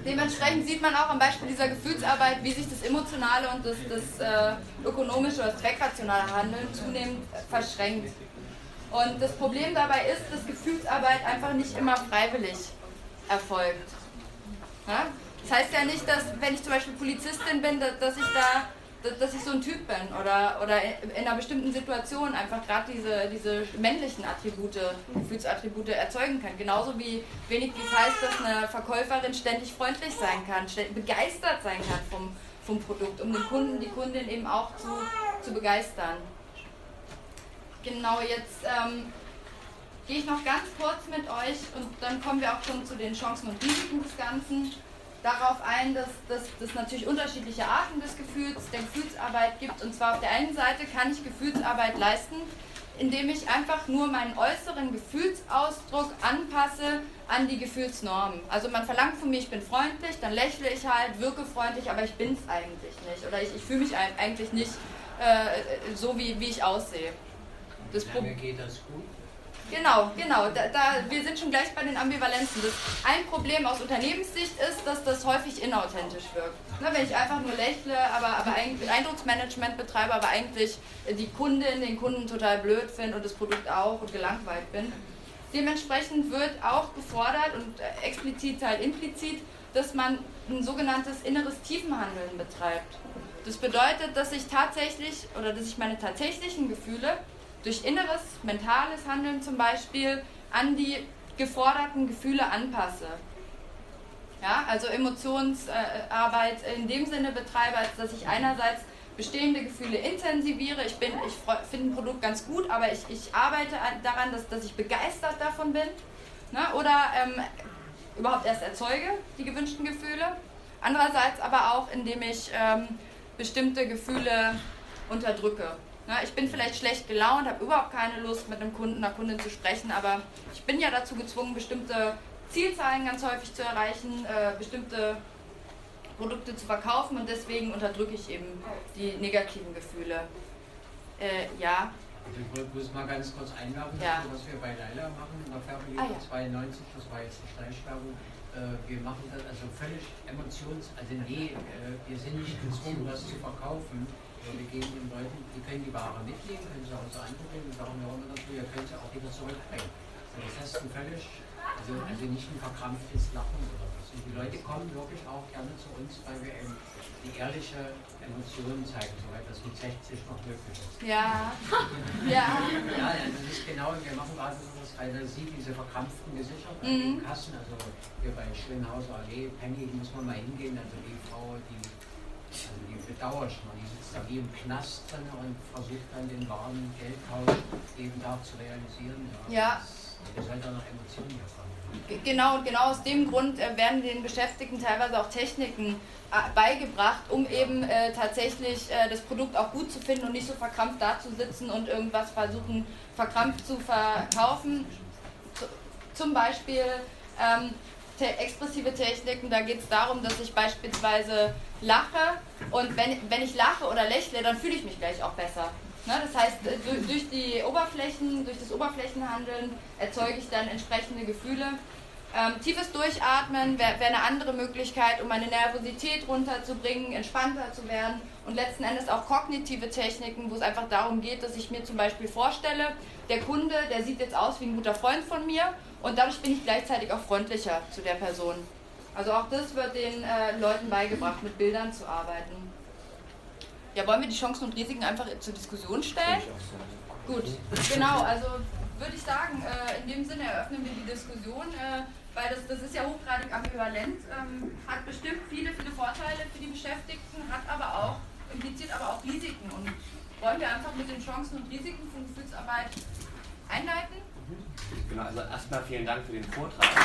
dementsprechend sieht man auch am Beispiel dieser Gefühlsarbeit, wie sich das emotionale und das, das äh, ökonomische oder das zweckrationale Handeln zunehmend verschränkt. Und das Problem dabei ist, dass Gefühlsarbeit einfach nicht immer freiwillig erfolgt. Ja? Das heißt ja nicht, dass wenn ich zum Beispiel Polizistin bin, dass, dass ich da dass ich so ein Typ bin oder, oder in einer bestimmten Situation einfach gerade diese, diese männlichen Attribute, Gefühlsattribute erzeugen kann. Genauso wie wenig dies heißt, dass eine Verkäuferin ständig freundlich sein kann, begeistert sein kann vom, vom Produkt, um den Kunden, die Kundin eben auch zu, zu begeistern. Genau, jetzt ähm, gehe ich noch ganz kurz mit euch und dann kommen wir auch schon zu den Chancen und Risiken des Ganzen darauf ein, dass es natürlich unterschiedliche Arten des Gefühls, der Gefühlsarbeit gibt. Und zwar auf der einen Seite kann ich Gefühlsarbeit leisten, indem ich einfach nur meinen äußeren Gefühlsausdruck anpasse an die Gefühlsnormen. Also man verlangt von mir, ich bin freundlich, dann lächle ich halt, wirke freundlich, aber ich bin es eigentlich nicht. Oder ich, ich fühle mich eigentlich nicht äh, so, wie, wie ich aussehe. Das Wie lange geht das gut? Genau, genau. Da, da, wir sind schon gleich bei den Ambivalenzen. Das ein Problem aus Unternehmenssicht ist, dass das häufig inauthentisch wirkt. Na, wenn ich einfach nur lächle, aber, aber eigentlich Eindrucksmanagement betreibe, aber eigentlich die Kundin, den Kunden total blöd finde und das Produkt auch und gelangweilt bin. Dementsprechend wird auch gefordert und äh, explizit halt implizit, dass man ein sogenanntes inneres Tiefenhandeln betreibt. Das bedeutet, dass ich tatsächlich oder dass ich meine tatsächlichen Gefühle durch inneres, mentales Handeln zum Beispiel an die geforderten Gefühle anpasse. Ja, also Emotionsarbeit in dem Sinne betreibe, als dass ich einerseits bestehende Gefühle intensiviere. Ich, ich finde ein Produkt ganz gut, aber ich, ich arbeite daran, dass, dass ich begeistert davon bin. Ne? Oder ähm, überhaupt erst erzeuge die gewünschten Gefühle. Andererseits aber auch, indem ich ähm, bestimmte Gefühle unterdrücke. Na, ich bin vielleicht schlecht gelaunt, habe überhaupt keine Lust, mit einem Kunden, einer Kundin zu sprechen, aber ich bin ja dazu gezwungen, bestimmte Zielzahlen ganz häufig zu erreichen, äh, bestimmte Produkte zu verkaufen und deswegen unterdrücke ich eben die negativen Gefühle. Äh, ja. Also ich muss mal ganz kurz einwerfen, ja. was wir bei Leila machen in der Färbeliga ah, ja. 92, das war jetzt die Schleichwerbung. Äh, wir machen das also völlig emotions, also nee, äh, wir sind nicht gezwungen, was zu verkaufen wir geben den Leuten, die können die Ware mitnehmen, können sie auch so und sagen wir immer dazu, ihr könnt sie auch wieder zurückbringen. Also das heißt ein völlig, also, also nicht ein verkrampftes Lachen oder was. Und die Leute kommen wirklich auch gerne zu uns, weil wir eben die ehrliche Emotionen zeigen, soweit das mit 60 noch möglich ist. Ja. (laughs) ja. Ja, das ist genau, wir machen gerade so was, weil man sieht diese verkrampften Gesichter mhm. den Kassen, also hier bei Schönhauser Allee, Penny, muss man mal hingehen, also die Frau, die, also die bedauert schon, die da wie im Knast drin und versucht dann den wahren Geldtausch eben da zu realisieren. Ja. ja. Das halt dann noch Emotionen davon. Genau, genau aus dem Grund äh, werden den Beschäftigten teilweise auch Techniken äh, beigebracht, um eben äh, tatsächlich äh, das Produkt auch gut zu finden und nicht so verkrampft dazusitzen und irgendwas versuchen verkrampft zu verkaufen. zum Beispiel ähm, te expressive Techniken, da geht es darum, dass ich beispielsweise lache und wenn, wenn ich lache oder lächle, dann fühle ich mich gleich auch besser. Ne? Das heißt, äh, durch die Oberflächen, durch das Oberflächenhandeln erzeuge ich dann entsprechende Gefühle. Ähm, tiefes Durchatmen wäre wär eine andere Möglichkeit, um meine Nervosität runterzubringen, entspannter zu werden und letzten Endes auch kognitive Techniken, wo es einfach darum geht, dass ich mir zum Beispiel vorstelle, der Kunde, der sieht jetzt aus wie ein guter Freund von mir und dadurch bin ich gleichzeitig auch freundlicher zu der Person. Also auch das wird den äh, Leuten beigebracht, mit Bildern zu arbeiten. Ja, wollen wir die Chancen und Risiken einfach zur Diskussion stellen? Gut, genau, also würde ich sagen, äh, in dem Sinne eröffnen wir die Diskussion. Äh, weil das, das ist ja hochgradig ambivalent, ähm, hat bestimmt viele, viele Vorteile für die Beschäftigten, hat aber auch, impliziert aber auch Risiken. Und wollen wir einfach mit den Chancen und Risiken von Gefühlsarbeit einleiten? Genau, also erstmal vielen Dank für den Vortrag.